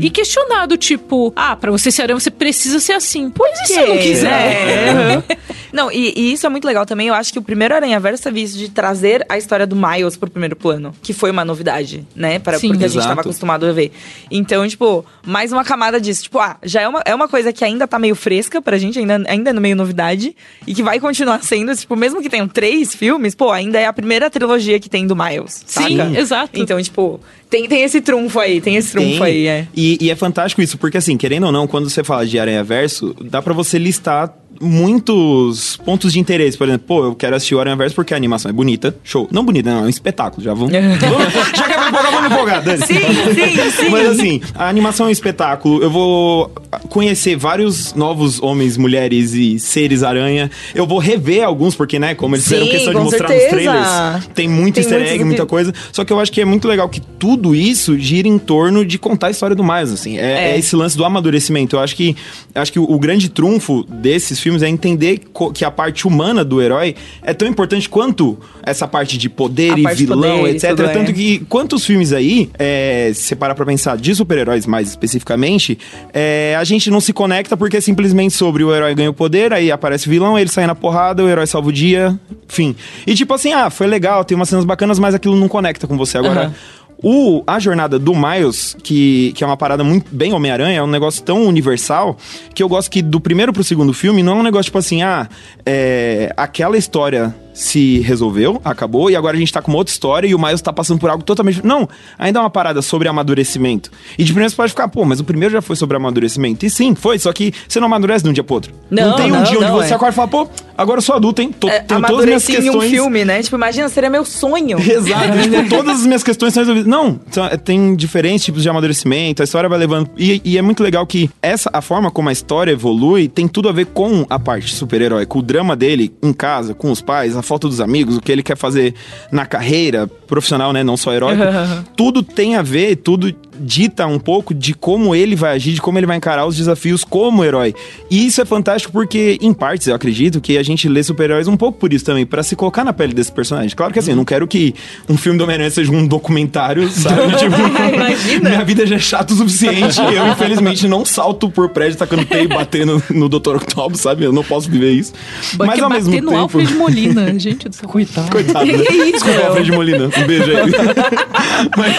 e questionado, tipo, ah, pra você ser aranha você precisa ser assim. Pois e se eu não quiser? É, uhum. Não, e, e isso é muito legal também. Eu acho que o primeiro Aranha Verso teve isso de trazer a história do Miles pro primeiro plano, que foi uma novidade, né? Para, Sim. porque a gente Exato. tava acostumado a ver. Então, tipo, mais uma camada disso. Tipo, ah, já é uma, é uma coisa que ainda tá meio fresca pra gente, ainda, ainda é no meio novidade, e que vai continuar sendo, tipo, mesmo que tenham três filmes, pô, ainda é a primeira trilogia que tem do Miles, Sim, saca? exato. Então, tipo, tem, tem esse trunfo aí, tem esse trunfo Tem. aí, é. E, e é fantástico isso, porque assim, querendo ou não, quando você fala de Aranha Verso, dá pra você listar muitos pontos de interesse. Por exemplo, pô, eu quero assistir o Aranha Verso porque a animação é bonita. Show. Não bonita, não, é um espetáculo. Já vamos. já que é pra empolgar, vamos empolgar, Dani. Sim, sim, sim. Mas assim, a animação é um espetáculo. Eu vou conhecer vários novos homens, mulheres e seres aranha. Eu vou rever alguns, porque, né, como eles Sim, fizeram questão de mostrar certeza. nos trailers, tem muito Tem easter egg, muita coisa. Só que eu acho que é muito legal que tudo isso gira em torno de contar a história do Miles, assim. É, É. é esse lance do amadurecimento. Eu acho que, acho que o, o grande trunfo desses filmes é entender que a parte humana do herói é tão importante quanto essa parte de poder A e parte de vilão, poder e etc. tudo, é. Tanto que quantos filmes aí, é, se você parar pra pensar de super-heróis mais especificamente, é, a gente não se conecta porque é simplesmente sobre o herói ganha o poder, aí aparece o vilão, ele sai na porrada, o herói salva o dia, enfim. E tipo assim, ah, foi legal, tem umas cenas bacanas, mas aquilo não conecta com você. Agora. Aham. O, a jornada do Miles, que, que é uma parada muito bem Homem-Aranha, é um negócio tão universal que eu gosto que do primeiro pro segundo filme não é um negócio tipo assim, ah, é, aquela história se resolveu, acabou, e agora a gente tá com uma outra história e o Miles tá passando por algo totalmente. Não, ainda é uma parada sobre amadurecimento. E de primeiro você pode ficar, pô, mas o primeiro já foi sobre amadurecimento. E sim, foi, só que você não amadurece de um dia pro outro. Não, tem um não, dia onde não, você é. acorda e fala, pô, agora eu sou adulto, hein? Tô, É, tenho todas as minhas em um questões. filme, né? Tipo, imagina, seria meu sonho. Exato, tipo, todas as minhas questões são resolvidas. Não, é, tem diferentes tipos de amadurecimento, a história vai levando. E, e é muito legal que essa, a forma como a história evolui tem tudo a ver com a parte super-herói, com o drama dele em casa, com os pais, a falta dos amigos, o que ele quer fazer na carreira profissional, né? Não só heróico. tudo tem a ver, tudo dita um pouco de como ele vai agir, de como ele vai encarar os desafios como herói. E isso é fantástico porque, em partes, eu acredito que a gente lê super-heróis um pouco por isso também, pra se colocar na pele desse personagem. Claro que assim, eu não quero que um filme do Homem-Aranha seja um documentário, sabe? tipo, Imagina. minha vida já é chata o suficiente. Eu, infelizmente, não salto por prédio tacando teio e batendo no Dr. Octopus, sabe? Eu não posso viver isso. Mas ao mesmo no tempo. Alfred Molina, gente do céu. Coitado. Coitado, né? Desculpa, Alfred Molina. Um beijo aí. mas,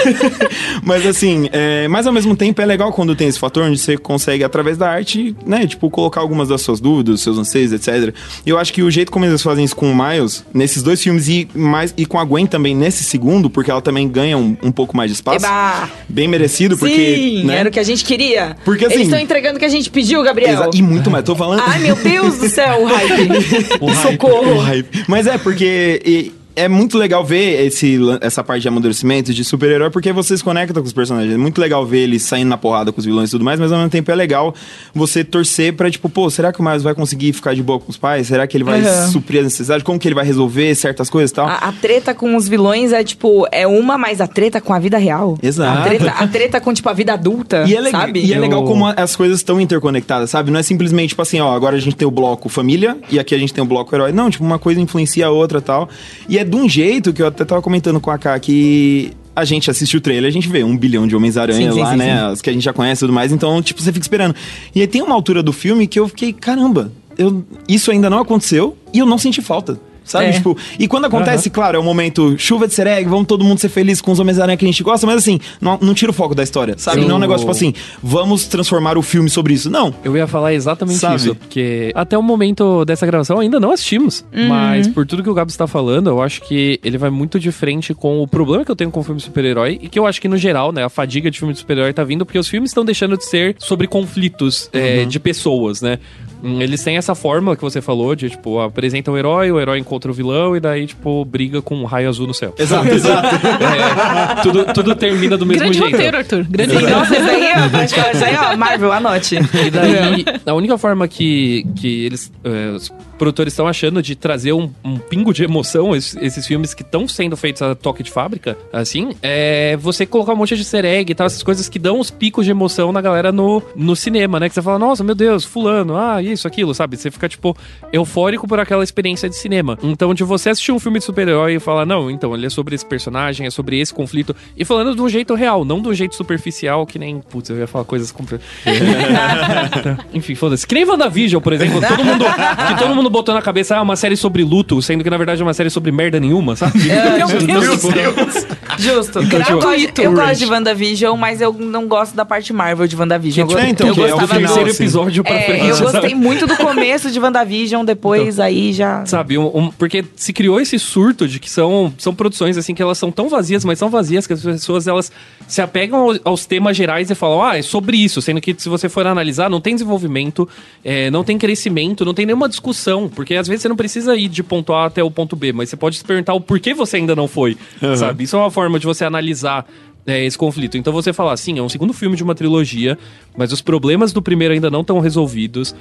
mas, assim, é, mas ao mesmo tempo é legal quando tem esse fator onde você consegue, através da arte, né, tipo, colocar algumas das suas dúvidas, seus anseios, etc. E eu acho que o jeito como eles fazem isso com o Miles, nesses dois filmes, e, mais, e com a Gwen também nesse segundo, porque ela também ganha um, um pouco mais de espaço. Eba! Bem merecido, porque. Sim, né? era o que a gente queria. Porque, assim- Eles estão entregando o que a gente pediu, Gabriel. E muito mais. Tô falando. Ai, meu Deus do céu, o hype. O Socorro. hype. Mas é, porque e- é muito legal ver esse, essa parte de amadurecimento, de super-herói, porque você se conecta com os personagens. É muito legal ver eles saindo na porrada com os vilões e tudo mais, mas ao mesmo tempo é legal você torcer pra, tipo, pô, será que o Miles vai conseguir ficar de boa com os pais? Será que ele vai Aham. suprir as necessidades? Como que ele vai resolver certas coisas e tal? A, a treta com os vilões é tipo, é uma, mas a treta com a vida real. Exato. A treta, a treta com, tipo, a vida adulta. E é, legal, sabe? e é legal Eu- como as coisas estão interconectadas, sabe? Não é simplesmente, tipo assim, ó, agora a gente tem o bloco família e aqui a gente tem o bloco herói. Não, tipo, uma coisa influencia a outra e tal. E é de um jeito que eu até tava comentando com a K que a gente assiste o trailer, a gente vê um bilhão de Homens-Aranha lá, sim, né? sim. As que a gente já conhece e tudo mais. Então, tipo, você fica esperando. E aí tem uma altura do filme que eu fiquei, caramba, eu, isso ainda não aconteceu e eu não senti falta. Sabe? É. Tipo, e quando acontece, claro, é o momento chuva de sereg, vamos todo mundo ser feliz com os Homens-Aranha que a gente gosta, mas assim, não, não tira o foco da história, sabe? Eu- Não é um negócio tipo assim, vamos transformar o filme sobre isso. Não. Eu ia falar exatamente Sabe? isso, porque até o momento dessa gravação ainda não assistimos. Mas por tudo que o Gabs está falando, eu acho que ele vai muito de frente com o problema que eu tenho com o filme de super-herói e que eu acho que no geral, né, a fadiga de filme de super-herói tá vindo porque os filmes estão deixando de ser sobre conflitos é, de pessoas, né? Hum, Eles têm essa fórmula que você falou de, tipo, apresenta o herói, o herói encontra o vilão e daí, tipo, briga com um raio azul no céu. Exato, exato. É, tudo, tudo termina do mesmo Grande jeito. roteiro, Arthur. Grande roteiro. nossa, isso aí, ó, praticamente, isso aí, ó, Marvel, anote. E daí, a única forma que, que eles, eh, os produtores estão achando de trazer um, um pingo de emoção, esses, esses filmes que estão sendo feitos a toque de fábrica, assim, é você colocar um monte de easter egg e tal, essas coisas que dão os picos de emoção na galera no, no cinema, né? Que você fala, nossa, meu Deus, fulano, ah, isso, aquilo, sabe? Você fica, tipo, eufórico por aquela experiência de cinema. Então, de você assistir um filme de super-herói e falar, não, então, ele é sobre esse personagem, é sobre esse conflito, e falando de um jeito real, não de um jeito superficial, que nem, putz, eu ia falar coisas compre- Enfim, foda-se. Que nem WandaVision, por exemplo. Todo mundo, que todo mundo botou na cabeça, ah, uma série sobre luto, sendo que na verdade é uma série sobre merda nenhuma, sabe? É, Meu justo, Deus, justo. tipo, Justo. Então, eu tipo, gosto, eu gosto de. WandaVision, mas eu não gosto da parte Marvel de WandaVision. Que, Eu, É, então, eu que é o gostava terceiro assim. episódio pra É, frente. eu sabe? Muito do começo de WandaVision, depois aí já. Sabe, um- um- porque se criou esse surto de que são, são produções assim que elas são tão vazias, mas são vazias que as pessoas elas se apegam ao- aos temas gerais e falam, ah, é sobre isso, sendo que se você for analisar, não tem desenvolvimento, é, não tem crescimento, não tem nenhuma discussão, porque às vezes você não precisa ir de ponto A até o ponto B, mas você pode se perguntar o porquê você ainda não foi, sabe? Isso é uma forma de você analisar é, esse conflito. Então você fala assim, é um segundo filme de uma trilogia, mas os problemas do primeiro ainda não estão resolvidos.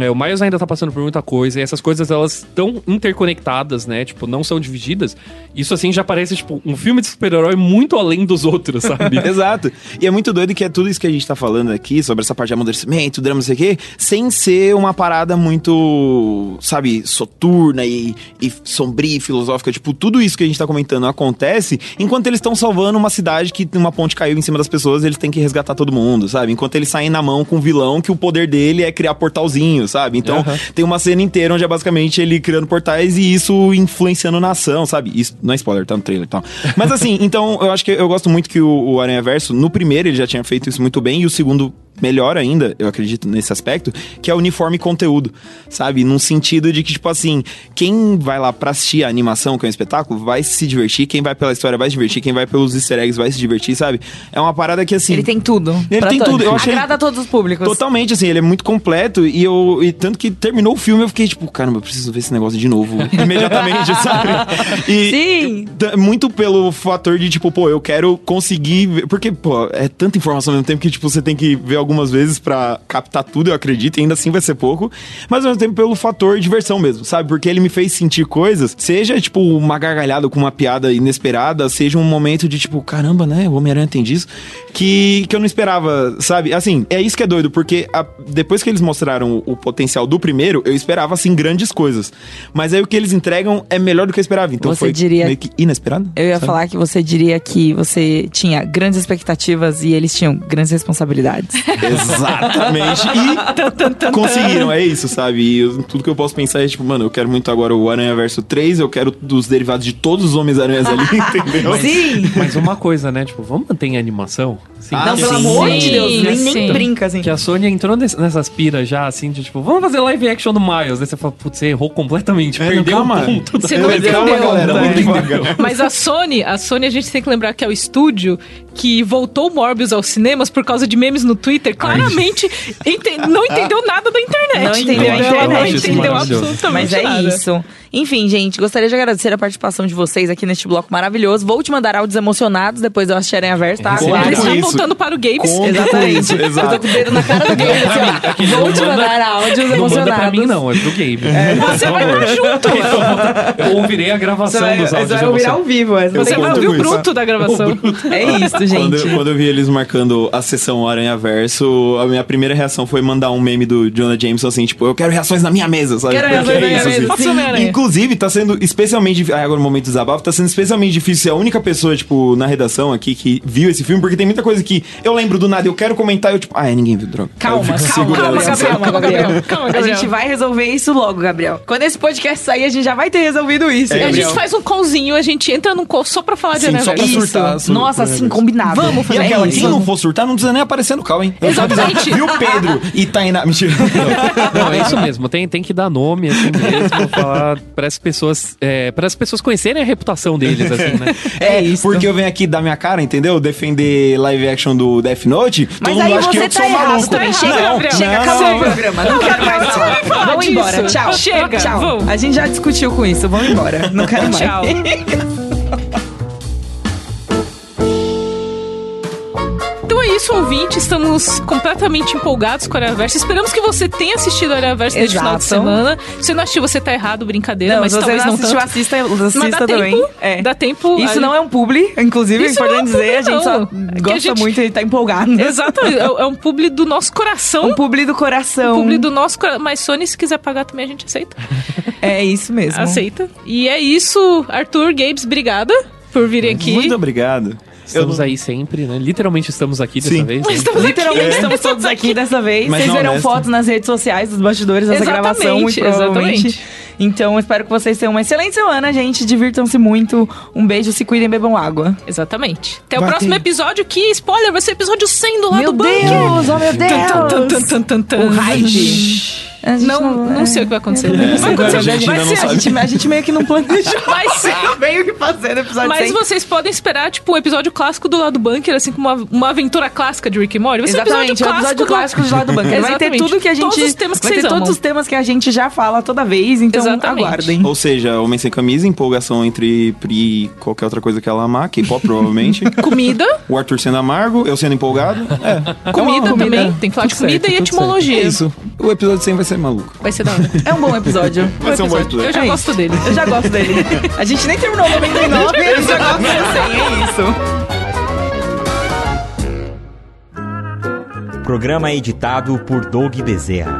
É, o Miles ainda tá passando por muita coisa, e essas coisas elas estão interconectadas, né? Tipo, não são divididas. Isso assim já parece, tipo, um filme de super-herói muito além dos outros, sabe? Exato. E é muito doido que é tudo isso que a gente tá falando aqui, sobre essa parte de amadurecimento, drama, não sei o quê, sem ser uma parada muito, sabe, soturna e, e sombria e filosófica. Tipo, tudo isso que a gente tá comentando acontece enquanto eles estão salvando uma cidade que uma ponte caiu em cima das pessoas eles têm que resgatar todo mundo, sabe? Enquanto eles saem na mão com um vilão que o poder dele é criar portalzinhos, sozinho, sabe? Então Aham. tem uma cena inteira onde é basicamente ele criando portais e isso influenciando na ação, sabe? Isso não é spoiler, tá no trailer e tal. Mas assim, então eu acho que eu gosto muito que o, o Aranha Verso, no primeiro ele já tinha feito isso muito bem, e o segundo melhor ainda, eu acredito nesse aspecto, que é o uniforme conteúdo, sabe? Num sentido de que, tipo assim, quem vai lá pra assistir a animação, que é um espetáculo, vai se divertir, quem vai pela história vai se divertir, quem vai pelos easter eggs vai se divertir, sabe? É uma parada que, assim... Ele tem tudo. Ele tem todos. tudo, eu achei- Agrada a todos os públicos. Totalmente, assim, ele é muito completo e eu. E tanto que terminou o filme, eu fiquei tipo, caramba, eu preciso ver esse negócio de novo. imediatamente, sabe? E Sim. muito pelo fator de, tipo, pô, eu quero conseguir. ver- Porque, pô, é tanta informação ao mesmo tempo que, tipo, você tem que ver algumas vezes pra captar tudo, eu acredito, e ainda assim vai ser pouco. Mas ao mesmo tempo pelo fator diversão mesmo, sabe? Porque ele me fez sentir coisas, seja, tipo, uma gargalhada com uma piada inesperada, seja um momento de, tipo, caramba, né? O Homem-Aranha tem disso. Que, que eu não esperava, sabe? Assim, é isso que é doido, porque a- depois que eles mostraram o, o potencial do primeiro, eu esperava, assim, grandes coisas. Mas aí o que eles entregam é melhor do que eu esperava. Então Você foi diria- meio que inesperado. Eu ia sabe? falar que você diria que você tinha grandes expectativas e eles tinham grandes responsabilidades. Exatamente. E conseguiram, é isso, sabe? E eu- tudo que eu posso pensar é, tipo, mano, eu quero muito agora o Aranha Verso 3, eu quero dos derivados de todos os Homens-Aranhas ali, entendeu? Sim! Mas uma coisa, né? Tipo, vamos manter em animação? Assim, Ah, Não, pelo sim. amor de Sim, Deus, nem, nem sim. brinca assim. Que a Sony entrou ness- nessas piras já, assim, de tipo, vamos fazer live action do Miles. Daí você fala, putz, você errou completamente, É, perdeu calma. o ponto. Você não É, calma, entendeu. galera, Não vamos entendeu. devagar. Mas a Sony, a Sony a gente tem que lembrar que é o estúdio que voltou o Morbius aos cinemas por causa de memes no Twitter. Claramente ente- não entendeu nada da internet. Não entendeu a Ela não internet. entendeu absolutamente Mas é nada. isso. Enfim, gente, gostaria de agradecer a participação de vocês aqui neste bloco maravilhoso. Vou te mandar áudios emocionados depois eu assistir Aranha Verso, tá? Conta Aguarde. Eles estão voltando para o Games. Exatamente. isso, Eu tô exato. com o dedo na cara do game, assim, ó. Vou te Não manda- mandar áudios Não emocionados. manda pra mim, não, é pro game. Você vai estar junto. Eu ouvirei a Você gravação vai, dos você áudios vai ouvir ao vivo. essa Você vai ouvir o bruto da gravação. É isso, Quando, gente. eu- quando eu vi eles marcando a sessão Aranha Verso, a minha primeira reação foi mandar um meme do Jonah Jameson assim, tipo, eu quero reações na minha mesa, sabe? Quero reações na minha assim. mesa. O Homem-Aranha. Inclusive, tá sendo especialmente difícil. Agora, no momento do desabafo, tá sendo especialmente difícil ser a única pessoa, tipo, na redação aqui que viu esse filme, porque tem muita coisa que eu lembro do nada, eu quero comentar, eu, tipo, ah, é, ninguém viu droga. Calma, calma, calma, assim, Gabriel, calma, Gabriel. Calma, A Gabriel. gente vai resolver isso logo, Gabriel. Quando esse podcast sair, a gente já vai ter resolvido isso, a Gabriel. gente faz um callzinho, a gente entra num call só pra falar de Sim, só pra surtar. Isso. Nossa, sim, combinado. Vamos E fazer aquela, isso. quem não for surtar, não precisa nem aparecer no cal, hein? Exatamente. Viu Pedro e Tainá. Mentira. Não, é isso mesmo. Tem, tem que dar nome, assim mesmo, falar para as pessoas, é, para as pessoas conhecerem a reputação deles, assim, né? É, isso. Porque eu venho aqui dar minha cara, entendeu? Defender live action do Death Note. Mas todo aí mundo acha que você eu que tá sou errado maluco. também. Chega, Não, Gabriel. Chega, não. acabou o programa. Não quero mais falar Vamos disso. embora. Tchau. Chega, Tchau. vamos. A gente já discutiu com isso. Vamos embora. Não quero mais. Tchau. isso, ouvinte. Estamos completamente empolgados com a Aranhaverso. Esperamos que você tenha assistido a Aranhaverso neste final de semana. Se não assistiu, você tá errado, brincadeira, Não, mas se você talvez não não assistiu, tanto. assista, Mas assista dá também. tempo, É. dá tempo. Isso a- não é um publi, inclusive, é Isso não é importante um dizer. a publi, gente só não. É que a gosta gente- muito e tá empolgado. Exatamente, é é um publi do nosso coração. Um publi do coração. Um publi do nosso coração. Mas Sony, se quiser pagar também, a gente aceita. É isso mesmo. Aceita. E é isso, Arthur, Gabes, obrigada por virem aqui. Muito obrigado. Estamos Eu- aí sempre, né? Literalmente estamos aqui dessa Sim. vez. né? Literalmente estamos todos aqui dessa vez. Mas Vocês não, verão honesto. fotos nas redes sociais dos bastidores dessa Exatamente, gravação, muito provavelmente. exatamente. Então, espero que vocês tenham uma excelente semana, gente. Divirtam-se muito. Um beijo, se cuidem, bebam água. Exatamente. Até o próximo ter- episódio que, spoiler, vai ser episódio 100 do lado meu bunker. Deus, oh meu Deus! Tan, tan, tan, tan, tan, tan. O hype. A gente Não, não sei o que vai acontecer. Vai A acontecer. gente Vai ser, não a, gente, a gente meio que não planejou. Vai ser. Veio o que fazer no episódio Mas 100. vocês podem esperar, tipo, um episódio clássico do lado bunker, assim como uma, uma aventura clássica de Rick and Morty. Vai ser um Exatamente, episódio é o episódio clássico de lá do bunker. Vai ter Exatamente. tudo que a gente. Todos os temas que vai ter vocês todos amam. os temas que a gente já fala toda vez, então Exatamente. aguardem. Ou seja, Homem Sem Camisa, empolgação entre Pri e qualquer outra coisa que ela amar, K-pop provavelmente. Comida, o Arthur sendo amargo, eu sendo empolgado. É, comida comida. também. Tem que falar de comida certo, e etimologia. é isso. O episódio 100 vai ser maluco. Vai ser da hora. É um bom episódio. Vai ser um bom episódio. Eu já É gosto isso. dele. Eu já gosto dele. A gente nem terminou o 99 e ele já gosta do 100, é isso. Programa editado por Doug Bezerra.